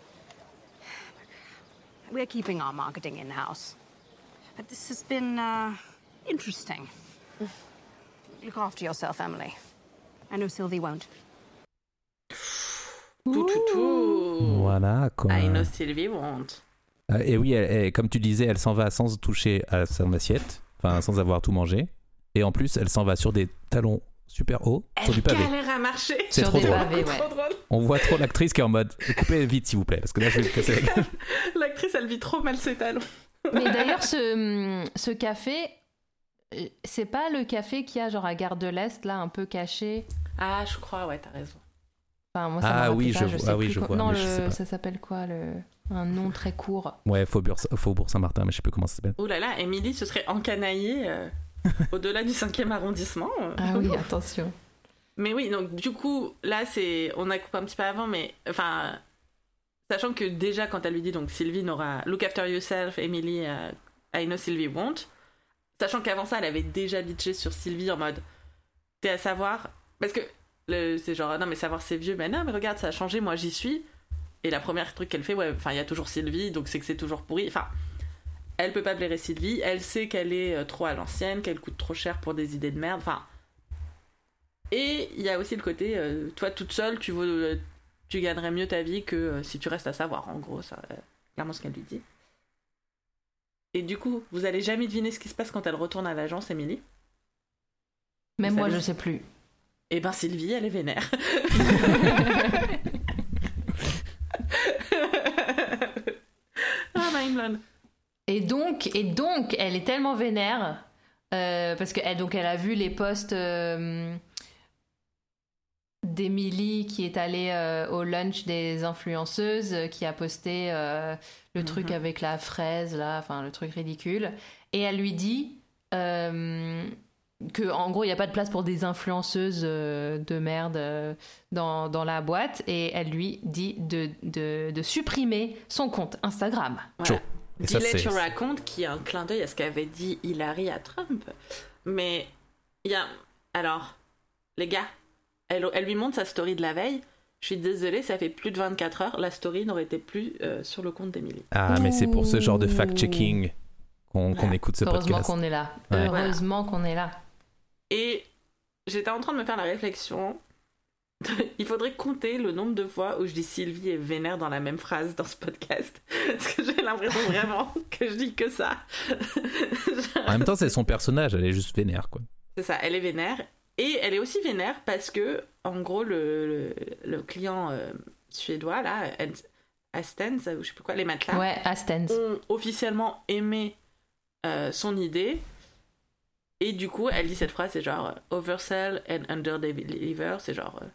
We're keeping our marketing in house. But this has been uh, interesting. Look after yourself, Emily. I know Sylvie won't. Tout, tout, tout. Voilà quoi. I know Sylvie won't. Euh, et oui, elle- elle- comme tu disais, elle s'en va sans toucher à son assiette, enfin sans avoir tout mangé. Et en plus, elle s'en va sur des talons super hauts, sur du Elle pavé. galère à marcher. C'est Sur trop des drôle. pavés, ouais. Trop drôle. On voit trop l'actrice qui est en mode coupez vite s'il vous plaît, parce que là je vais me casser la gueule. L'actrice, elle vit trop mal ses talons. Mais d'ailleurs, ce, ce café, euh, c'est pas le café qu'il y a genre à Gare de l'Est, là, un peu caché? Ah, je crois, ouais, t'as raison. Enfin, moi, ça Ah oui, ça, je je vois- sais ah oui, je vois, Non, mais je sais le- pas. ça s'appelle quoi le... Un nom très court. Ouais, Faubourg, Faubourg Saint-Martin, mais je sais plus comment ça s'appelle. Ouh là là, Émilie se serait encanaillée euh, au-delà du 5e arrondissement. euh. Ah oui, attention. Mais oui, donc du coup, là, c'est. On a coupé un petit peu avant, mais. Enfin. Sachant que déjà, quand elle lui dit, donc Sylvie n'aura. Look after yourself, Emily, euh, I know Sylvie won't. Sachant qu'avant ça, elle avait déjà bitché sur Sylvie en mode. T'es à savoir. Parce que c'est genre, non, mais savoir c'est vieux, mais non, mais regarde, ça a changé, moi j'y suis. Et la première truc qu'elle fait, ouais, enfin, il y a toujours Sylvie, donc c'est que c'est toujours pourri. Enfin, elle peut pas blairer Sylvie, elle sait qu'elle est euh, trop à l'ancienne, qu'elle coûte trop cher pour des idées de merde. Enfin. Et il y a aussi le côté, euh, toi toute seule, tu, vaux, euh, tu gagnerais mieux ta vie que euh, si tu restes à savoir. En gros, ça, clairement ce qu'elle lui dit. Et du coup, vous allez jamais deviner ce qui se passe quand elle retourne à l'agence, Émilie? Même moi, savez? je sais plus. Eh ben Sylvie, elle est vénère. ah, Maimlon. Et donc, et donc, elle est tellement vénère euh, parce qu'elle donc elle a vu les posts euh, d'Emily qui est allée euh, au lunch des influenceuses, euh, qui a posté le truc mhm. avec la fraise là, enfin le truc ridicule, et elle lui dit que en gros il n'y a pas de place pour des influenceuses euh, de merde euh, dans, dans la boîte, et elle lui dit de, de, de supprimer son compte Instagram. Voilà. Et ça, to raconte qui est un clin d'œil à ce qu'avait dit Hillary à Trump. Mais il y a. Alors, les gars, elle, elle lui montre sa story de la veille. Je suis désolée, ça fait plus de 24 heures. La story n'aurait été plus euh, sur le compte d'Emily. Ah, mais c'est pour ce genre de fact-checking qu'on qu'on Voilà. écoute ce Heureusement podcast. qu'on est là. Ouais. Heureusement qu'on est là. Et j'étais en train de me faire la réflexion. Il faudrait compter le nombre de fois où je dis Sylvie et Vénère dans la même phrase dans ce podcast. Parce que j'ai l'impression vraiment que je dis que ça. En même temps, c'est son personnage, elle est juste vénère, quoi. C'est ça, elle est vénère. Et elle est aussi vénère parce que, en gros, le, le, le client euh, suédois, là, Astens, ou je sais plus quoi, les matelas, Ouais, Astens. ont officiellement aimé euh, son idée. Et du coup, elle dit cette phrase, c'est genre euh, oversell and underdeliver, c'est genre euh,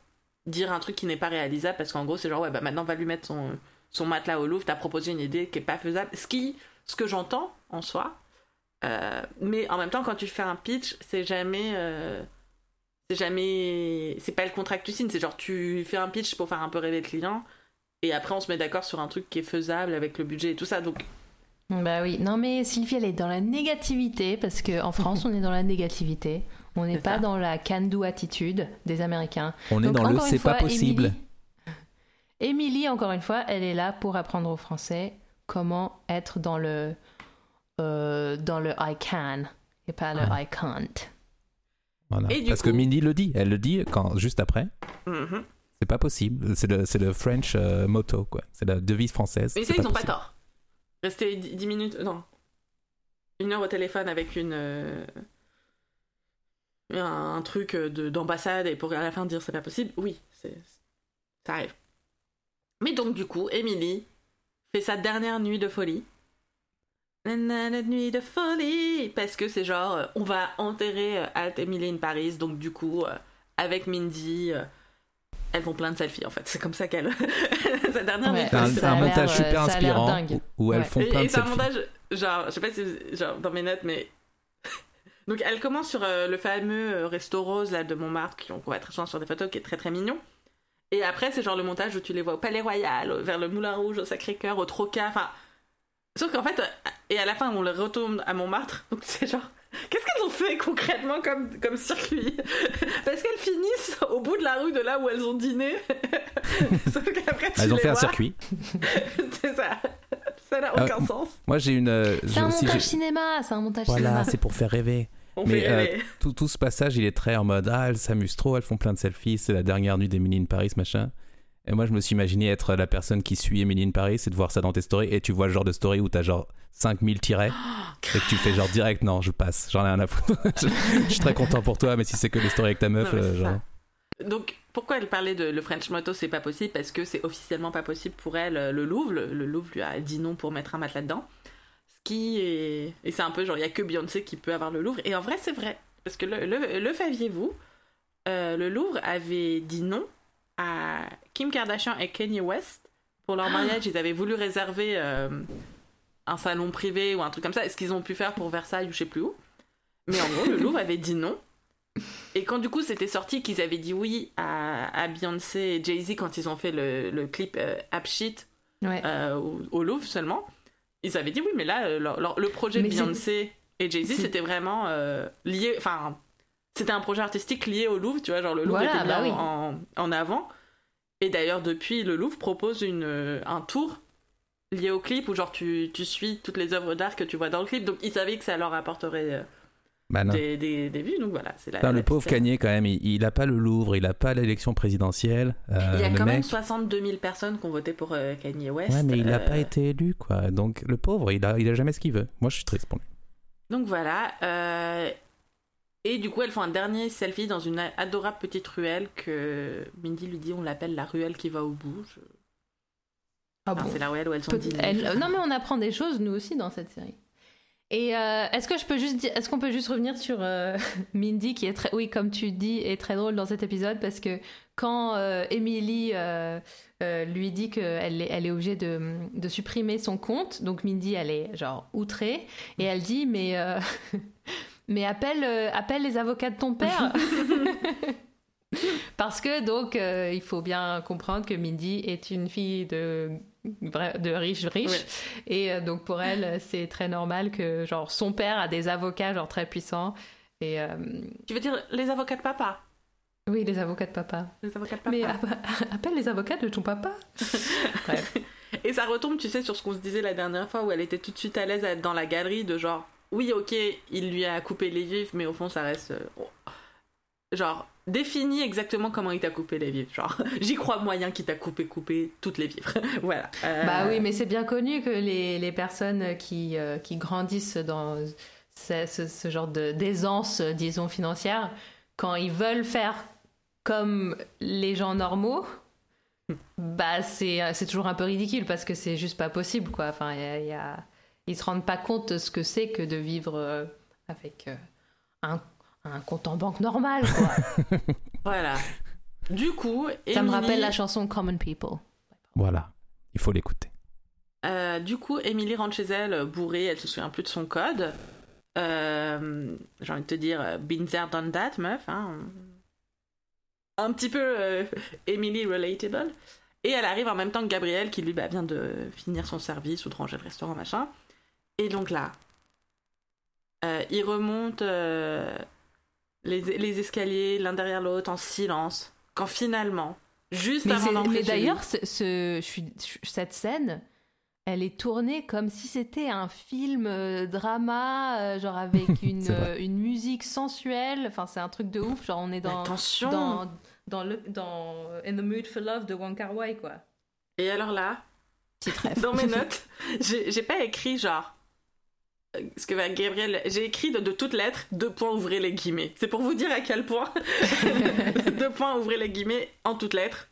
dire un truc qui n'est pas réalisable parce qu'en gros, c'est genre, ouais, bah maintenant, va lui mettre son, son matelas au Louvre, t'as proposé une idée qui est pas faisable. Ce, qui, ce que j'entends en soi, euh, mais en même temps, quand tu fais un pitch, c'est jamais. euh, c'est jamais. C'est pas le contrat que tu signes, c'est genre tu fais un pitch pour faire un peu rêver le client, et après on se met d'accord sur un truc qui est faisable avec le budget et tout ça. Donc Bah oui, non mais Sylvie elle est dans la négativité parce qu'en France on est dans la négativité. On n'est pas ça. dans la can-do attitude des Américains. On est Donc, dans le c'est pas possible. Émilie, encore une fois, elle est là pour apprendre aux Français comment être dans le euh, dans le I can et pas le Ah. I can't. Voilà. Et du Parce que Mindy le dit, elle le dit quand, juste après. mhm. C'est pas possible. C'est le, c'est le French euh, motto, quoi. C'est la devise française. Mais c'est ça, ils ont pas possible. tort. Rester 10 minutes, non. Une heure au téléphone avec une. euh, un, truc de- d'ambassade et pour à la fin dire c'est pas possible, oui, c'est, ça arrive. Mais donc, du coup, Emily fait sa dernière nuit de folie. Nanana, nuit de folie Parce que c'est genre, euh, on va enterrer euh, Alt Emily in Paris, donc du coup, euh, avec Mindy. Elles font plein de selfies en fait, c'est comme ça qu'elle. sa dernière Ouais. C'est un, montage euh, super inspirant dingue. où, où elles Ouais. font Et, plein et de c'est un selfies. montage, genre, je sais pas si, genre, dans mes notes, mais. Donc, elle commence sur euh, le fameux euh, resto rose là, de Montmartre, qui- qu'on voit très souvent sur des photos, qui est très très mignon. Et après, c'est genre le montage où tu les vois au Palais Royal, vers le Moulin Rouge, au Sacré-Cœur, au Troca, enfin. Sauf qu'en fait, et à la fin, on les retourne à Montmartre, donc c'est genre. Qu'est-ce qu'elles ont fait concrètement comme, comme circuit? Parce qu'elles finissent au bout de la rue de là où elles ont dîné. Sauf qu'après, tu Elles ont les fait un vois. circuit. c'est ça. Ça n'a Euh, aucun sens. Moi, j'ai une. euh, C'est j'ai un aussi- montage j'ai- cinéma, c'est un montage Voilà, cinéma. c'est pour faire rêver. On Mais fait euh, rêver. tout, tout ce passage, il est très en mode Ah, elles s'amusent trop, elles font plein de selfies, c'est la dernière nuit d'Emily in Paris, machin. Et moi, je me suis imaginé être la personne qui suit Emily in Paris et de voir ça dans tes stories. Et tu vois le genre de story où t'as genre 5000 tirets et que tu fais genre direct, non, je passe, j'en ai rien à foutre. je, je suis très content pour toi, mais si c'est que des stories avec ta meuf, Non, euh, c'est genre. Donc, pourquoi elle parlait de le French Moto, c'est pas possible Parce que c'est officiellement pas possible pour elle, euh, le Louvre. Le, le Louvre lui a dit non pour mettre un matelas dedans. Ce qui est. Et c'est un peu genre, il y a que Beyoncé qui peut avoir le Louvre. Et en vrai, c'est vrai. Parce que le, le, le saviez-vous Euh, Le Louvre avait dit non à Kim Kardashian et Kanye West. Pour leur mariage, ils avaient voulu réserver euh, un salon privé ou un truc comme ça. Est-ce qu'ils ont pu faire pour Versailles ou je sais plus où Mais en gros, le Louvre avait dit non. Et quand du coup c'était sorti qu'ils avaient dit oui à, à Beyoncé et Jay-Z quand ils ont fait le, le clip euh, App Shit Ouais. euh, au, au Louvre seulement, ils avaient dit oui, mais là, euh, leur- leur- le projet Mais c'est- Beyoncé et Jay-Z c'était vraiment lié, enfin, c'était un projet artistique lié au Louvre, tu vois, genre le Louvre Voilà, était bah en, oui. en, en avant. Et d'ailleurs, depuis, le Louvre propose une, euh, un tour lié au clip où genre tu, tu suis toutes les œuvres d'art que tu vois dans le clip, donc ils savaient que ça leur apporterait euh, Bah des, des, des vues, donc voilà, c'est la, le pauvre Kanye, quand même, il, il a pas le Louvre, il a pas l'élection présidentielle. euh, Il y a quand même mec. 62 000 personnes qui ont voté pour euh, Kanye West. Ouais, mais il n'a euh, pas été élu, quoi. Donc, le pauvre, il a, il a jamais ce qu'il veut. Moi, je suis triste pour lui. Donc voilà. Et du coup, elles font un dernier selfie dans une adorable petite ruelle que Mindy lui dit on l'appelle la ruelle qui va au bout. Je- Ah Enfin, bon C'est là où elles, où elles sont elle- euh, non, mais on apprend des choses, nous aussi, dans cette série. Et euh, est-ce que je peux juste dire, est-ce qu'on peut juste revenir sur euh, Mindy qui est très, oui, comme tu dis, est très drôle dans cet épisode parce que quand euh, Emily euh, euh, lui dit qu'elle est, elle est obligée de, de supprimer son compte, donc Mindy elle est genre outrée et elle dit mais euh, mais appelle euh, appelle les avocats de ton père. Parce que donc euh, il faut bien comprendre que Mindy est une fille de de riche riche Ouais. et euh, donc pour elle c'est très normal que genre son père a des avocats genre très puissants et euh, Tu veux dire les avocats de papa? Oui les avocats de papa. Les avocats de papa. Mais app- appelle les avocats de ton papa. Et ça retombe, tu sais, sur ce qu'on se disait la dernière fois où elle était tout de suite à l'aise à être dans la galerie de genre, oui, ok, il lui a coupé les vifs, mais au fond, ça reste. euh, oh. Genre, définis exactement comment il t'a coupé les vifs. Genre, j'y crois moyen qu'il t'a coupé, coupé toutes les vifs. voilà. Euh, Bah oui, mais c'est bien connu que les, les personnes qui, euh, qui grandissent dans ce, ce- ce genre de- d'aisance, disons, financière, quand ils veulent faire comme les gens normaux, bah c'est toujours un peu ridicule parce que c'est juste pas possible, quoi. Enfin, il y a- il y a- ils se rendent pas compte de ce que c'est que de vivre euh, avec euh, un, un compte en banque normal, quoi. Voilà. Du coup, Ça me rappelle la chanson Common People. Voilà, il faut l'écouter. Euh, du coup, Emily rentre chez elle bourrée, elle se souvient plus de son code. Euh, J'ai envie de te dire, been there, done that, meuf. hein. Un petit peu euh, Emily relatable. Et elle arrive en même temps que Gabriel, qui lui bah, vient de finir son service ou de ranger le restaurant, machin. Et donc là, euh, ils remontent euh, les, les escaliers l'un derrière l'autre en silence. Quand finalement, juste Mais, avant d'entrer mais d'ailleurs, ce, ce- cette scène, elle est tournée comme si c'était un film euh, drama, euh, genre avec une, euh, musique sensuelle. Enfin, c'est un truc de ouf. Genre, on est dans Attention. dans dans le dans In the Mood for Love de Wong Kar Wai, quoi. Et alors là, dans mes notes, j'ai j'ai pas écrit genre. Ce que va Gabriel, j'ai écrit de, de toutes lettres, deux points, ouvrez les guillemets. C'est pour vous dire à quel point, deux points, ouvrez les guillemets, en toutes lettres.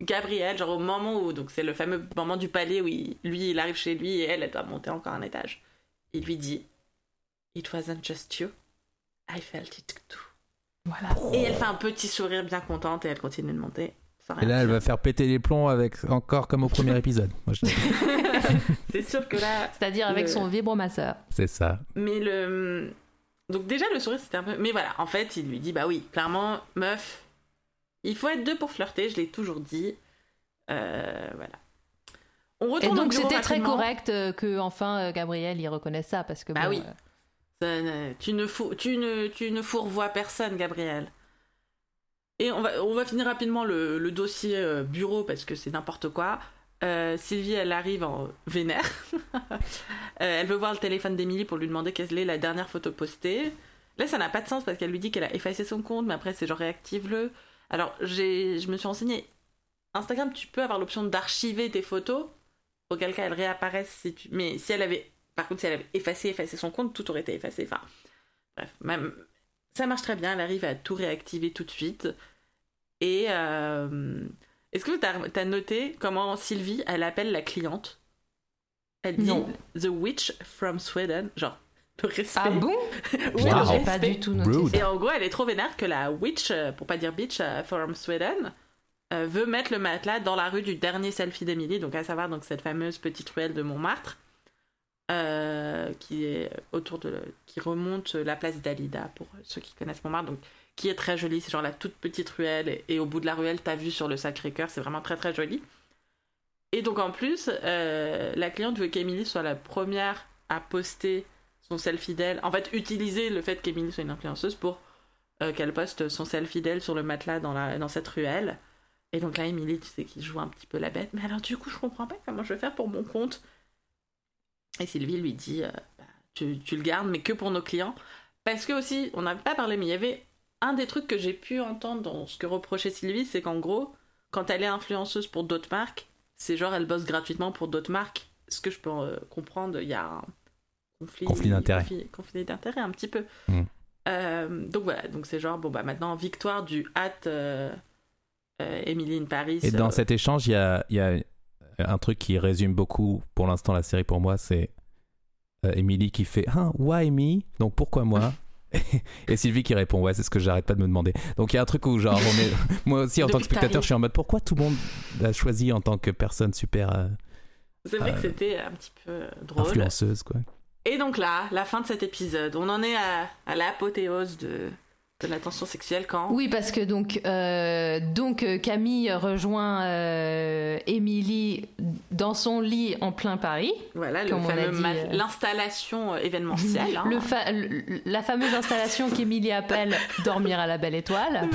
Gabriel, genre au moment où, donc c'est le fameux moment du palais où il- lui il arrive chez lui et elle, elle doit monter encore un étage. Il lui dit It wasn't just you, I felt it too. Voilà. Et elle fait un petit sourire bien contente et elle continue de monter. sans Et là, elle va faire péter les plombs avec encore comme au premier épisode. Moi, je dis. C'est sûr que là, C'est-à-dire avec Le- son vibromasseur. C'est ça. Mais le. Donc, déjà, le sourire, c'était un peu. Mais voilà, en fait, il lui dit Bah oui, clairement, meuf, il faut être deux pour flirter, je l'ai toujours dit. Euh, voilà. On Et retourne au donc, c'était très correct que enfin euh, Gabriel y reconnaisse ça parce que Bah bon, oui. euh, tu, ne fou- tu, ne, tu ne fourvoies personne, Gabriel. Et on va, on va finir rapidement le, le dossier bureau parce que c'est n'importe quoi. Euh, Sylvie, elle arrive en vénère. Euh, elle veut voir le téléphone d'Emily pour lui demander quelle est la dernière photo postée. Là, ça n'a pas de sens parce qu'elle lui dit qu'elle a effacé son compte, mais après, c'est genre réactive-le. Alors, je me suis renseignée. Instagram, tu peux avoir l'option d'archiver tes photos, auquel cas elles réapparaissent. Si tu... Mais si elle avait, par contre, si elle avait effacé, effacé son compte, tout aurait été effacé. Enfin, bref, même, ça marche très bien. Elle arrive à tout réactiver tout de suite. Et euh, est-ce que tu as, noté comment Sylvie, elle appelle la cliente? Elle dit Non. The Witch from Sweden. Genre, le respect. Ah bon? Oui, j'ai pas du tout noté Rude. Et en gros, elle est trop vénère que la witch, euh, pour pas dire bitch, euh, from Sweden, euh, veut mettre le matelas dans la rue du dernier selfie d'Emily, donc à savoir donc cette fameuse petite ruelle de Montmartre, euh, qui est autour de, qui remonte la place d'Alida pour ceux qui connaissent Montmartre, donc qui est très jolie. C'est genre la toute petite ruelle et, au bout de la ruelle, t'as vu sur le Sacré-Cœur, c'est vraiment très très joli. Et donc en plus, euh, la cliente veut qu'Emily soit la première à poster son selfie d'elle. En fait, utiliser le fait qu'Emily soit une influenceuse pour euh, qu'elle poste son selfie d'elle sur le matelas dans, la, dans cette ruelle. Et donc là, Emily, tu sais, qui joue un petit peu la bête. Mais alors, du coup, je comprends pas comment je vais faire pour mon compte. Et Sylvie lui dit euh, bah, tu, tu le gardes, mais que pour nos clients. Parce que aussi, on n'avait pas parlé, mais il y avait un des trucs que j'ai pu entendre dans ce que reprochait Sylvie, c'est qu'en gros, quand elle est influenceuse pour d'autres marques, c'est genre elle bosse gratuitement pour d'autres marques. Ce que je peux euh, comprendre, il y a un conflit, Conflit d'intérêt. conflit- conflit d'intérêt un petit peu. Mm. Euh, donc voilà, donc c'est genre, bon bah maintenant, victoire du hâte euh, euh, Emily in Paris. Et dans cet échange, il y a, il y a un truc qui résume beaucoup pour l'instant la série pour moi, c'est Emily qui fait ah, Why me? Donc pourquoi moi? Et Sylvie qui répond ouais c'est ce que j'arrête pas de me demander. Donc il y a un truc où genre on est moi aussi en tant que spectateur je suis en mode pourquoi tout le monde l'a choisi en tant que personne super euh, C'est vrai que Euh, c'était un petit peu drôle. influenceuse quoi. Et donc là, la fin de cet épisode, on en est à, à l'apothéose de, de la tension sexuelle quand? Oui, parce que donc, euh, donc euh, Camille rejoint euh, Émilie dans son lit en plein Paris. Voilà, euh, l'installation euh, événementielle. hein. Le fa- le- la fameuse installation qu'Émilie appelle dormir à la belle étoile.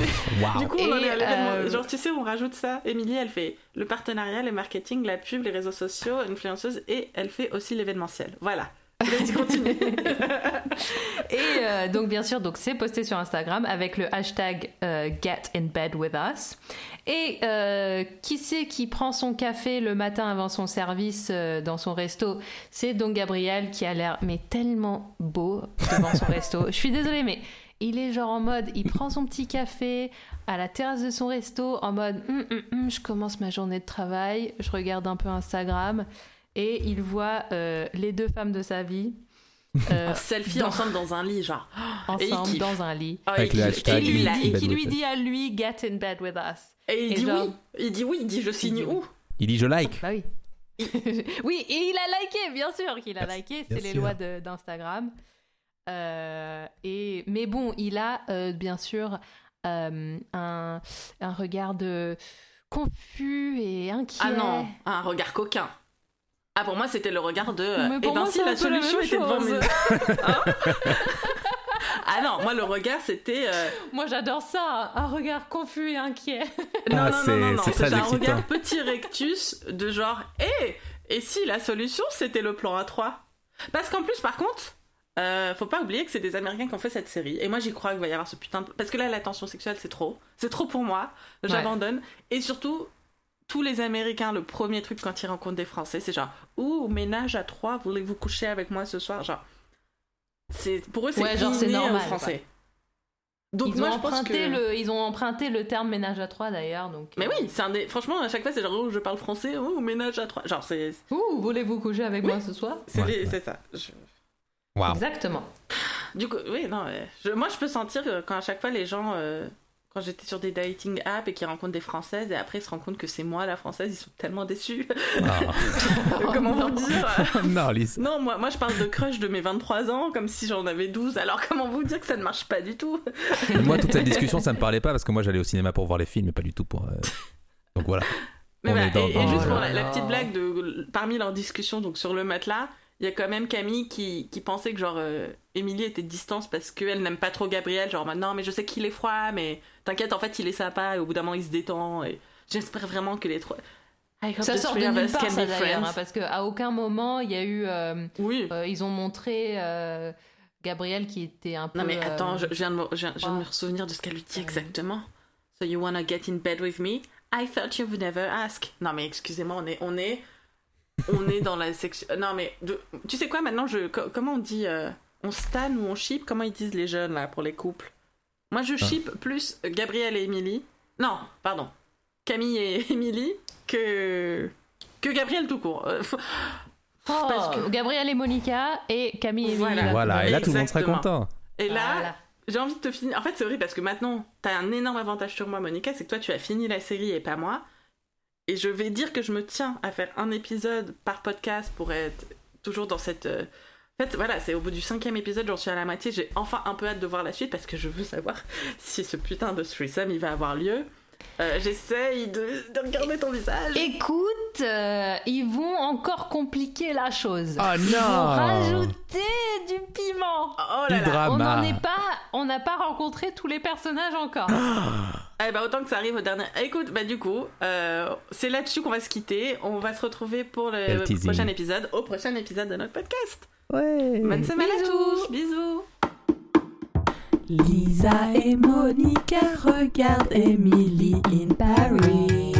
Du coup, on Et, est à l'événement. euh, Genre, tu sais, on rajoute ça. Émilie, elle fait le partenariat, le marketing, la pub, les réseaux sociaux, influenceuse, et elle fait aussi l'événementiel. Voilà. Vas-y, continue. Et euh, donc bien sûr, donc c'est posté sur Instagram avec le hashtag euh, Get in bed with us. Et euh, qui c'est qui prend son café le matin avant son service dans son resto? C'est donc Gabriel qui a l'air mais tellement beau devant son resto. Je suis désolée, mais il est genre en mode, il prend son petit café à la terrasse de son resto en mode, hum, hum, je commence ma journée de travail, je regarde un peu Instagram et il voit euh, les deux femmes de sa vie. euh, selfie dans- ensemble dans un lit, genre. Ensemble dans un lit. Ah, hashtag Et lui, Et, bed qui lui dit à lui Get in bed with us. Et il Et dit genre- oui. Il dit oui, il dit je signe dit où il dit je like Bah oui. oui, et il a liké, bien sûr qu'il a liké, c'est les sûr. lois d'Instagram. Euh, et mais bon, il a euh, bien sûr euh, un, un regard de confus et inquiet. Ah non, un regard coquin. Ah, pour moi, c'était le regard de. euh, Mais eh pour ben, moi, si c'est la solution était devant mes. Hein ah non, moi, le regard, c'était. euh, Moi j'adore ça, un regard confus et inquiet. Non, Ah, non, c'est- non, non, non, c'est un excitant. regard petit rectus de genre, hé, et si la solution c'était le plan A3 Parce qu'en plus, par contre, euh, faut pas oublier que c'est des Américains qui ont fait cette série. Et moi, j'y crois qu'il va y avoir ce putain de. Parce que là, la tension sexuelle, c'est trop. C'est trop pour moi. J'abandonne. Et surtout, tous les Américains, le premier truc quand ils rencontrent des Français, c'est genre, ouh, ménage à trois, voulez-vous coucher avec moi ce soir? Genre, c'est pour eux, c'est Ouais, genre, c'est inné normal, Français. Donc ils, moi, ont je pense emprunté que... le, ils ont emprunté le terme ménage à trois d'ailleurs. Donc, Mais oui, c'est un des... franchement, à chaque fois, c'est genre, oh, je parle français, oh, ménage à trois. Genre, c'est Ouh, voulez-vous coucher avec moi ce soir? C'est Ouais, les- ouais. c'est ça. Je- waouh Exactement. Du coup, oui, non, ouais. Je- moi, je peux sentir euh, quand à chaque fois, les gens, euh, quand j'étais sur des dating apps et qu'ils rencontrent des Françaises et après ils se rendent compte que c'est moi la Française, ils sont tellement déçus. Ah. Comment vous dire non Lise Non, moi, moi, je parle de crush de mes 23 ans comme si j'en avais 12. Alors, comment vous dire que ça ne marche pas du tout moi toute cette discussion ça me parlait pas parce que moi j'allais au cinéma pour voir les films et pas du tout pour euh, donc voilà Mais bah, dans- et, juste Oh pour la, la là. petite blague de parmi leurs discussions donc sur le matelas, il y a quand même Camille qui, qui pensait que genre euh, Émilie était de distance parce qu'elle n'aime pas trop Gabriel, genre bah, non mais je sais qu'il est froid mais t'inquiète en fait il est sympa et au bout d'un moment il se détend et j'espère vraiment que les trois Ça sort de nulle part ça d'ailleurs, hein, parce qu'à aucun moment il y a eu. euh, Oui. euh, ils ont montré euh, Gabriel qui était un peu. Non mais euh, attends, je, je viens de me, je je me souvenir de ce qu'elle lui dit exactement. So you wanna get in bed with me? I thought you would never ask. Non mais excusez-moi, on est, on est, on est dans la section. Non mais de- tu sais quoi maintenant je, co- comment on dit, euh, on stan ou on ship? Comment ils disent les jeunes là pour les couples? Moi je ship plus Gabriel et Émilie. Non, pardon, Camille et Émilie que que Gabriel tout court. Euh, Oh, parce que- Gabriel et Monica et Camille et Voilà. Émilie. voilà et là tout le monde serait Exactement. content Et là, Voilà. j'ai envie de te finir. En fait, c'est vrai parce que maintenant, t'as un énorme avantage sur moi, Monica, c'est que toi, tu as fini la série et pas moi. Et je vais dire que je me tiens à faire un épisode par podcast pour être toujours dans cette. euh, En fait, voilà, c'est au bout du cinquième épisode, j'en suis à la moitié. J'ai enfin un peu hâte de voir la suite parce que je veux savoir si ce putain de threesome il va avoir lieu. Euh, J'essaye de, de regarder ton visage. Écoute, euh, ils vont encore compliquer la chose. Oh Ils vont non rajouter du piment. Oh du là là. On n'en est pas, on n'a pas rencontré tous les personnages encore. Eh bah autant que ça arrive au dernier. Écoute, bah du coup, euh, c'est là-dessus qu'on va se quitter. On va se retrouver pour le prochain épisode, au prochain épisode de notre podcast. ouais Bonne semaine à tous, bisous. Lisa et Monica regardent Emily in Paris.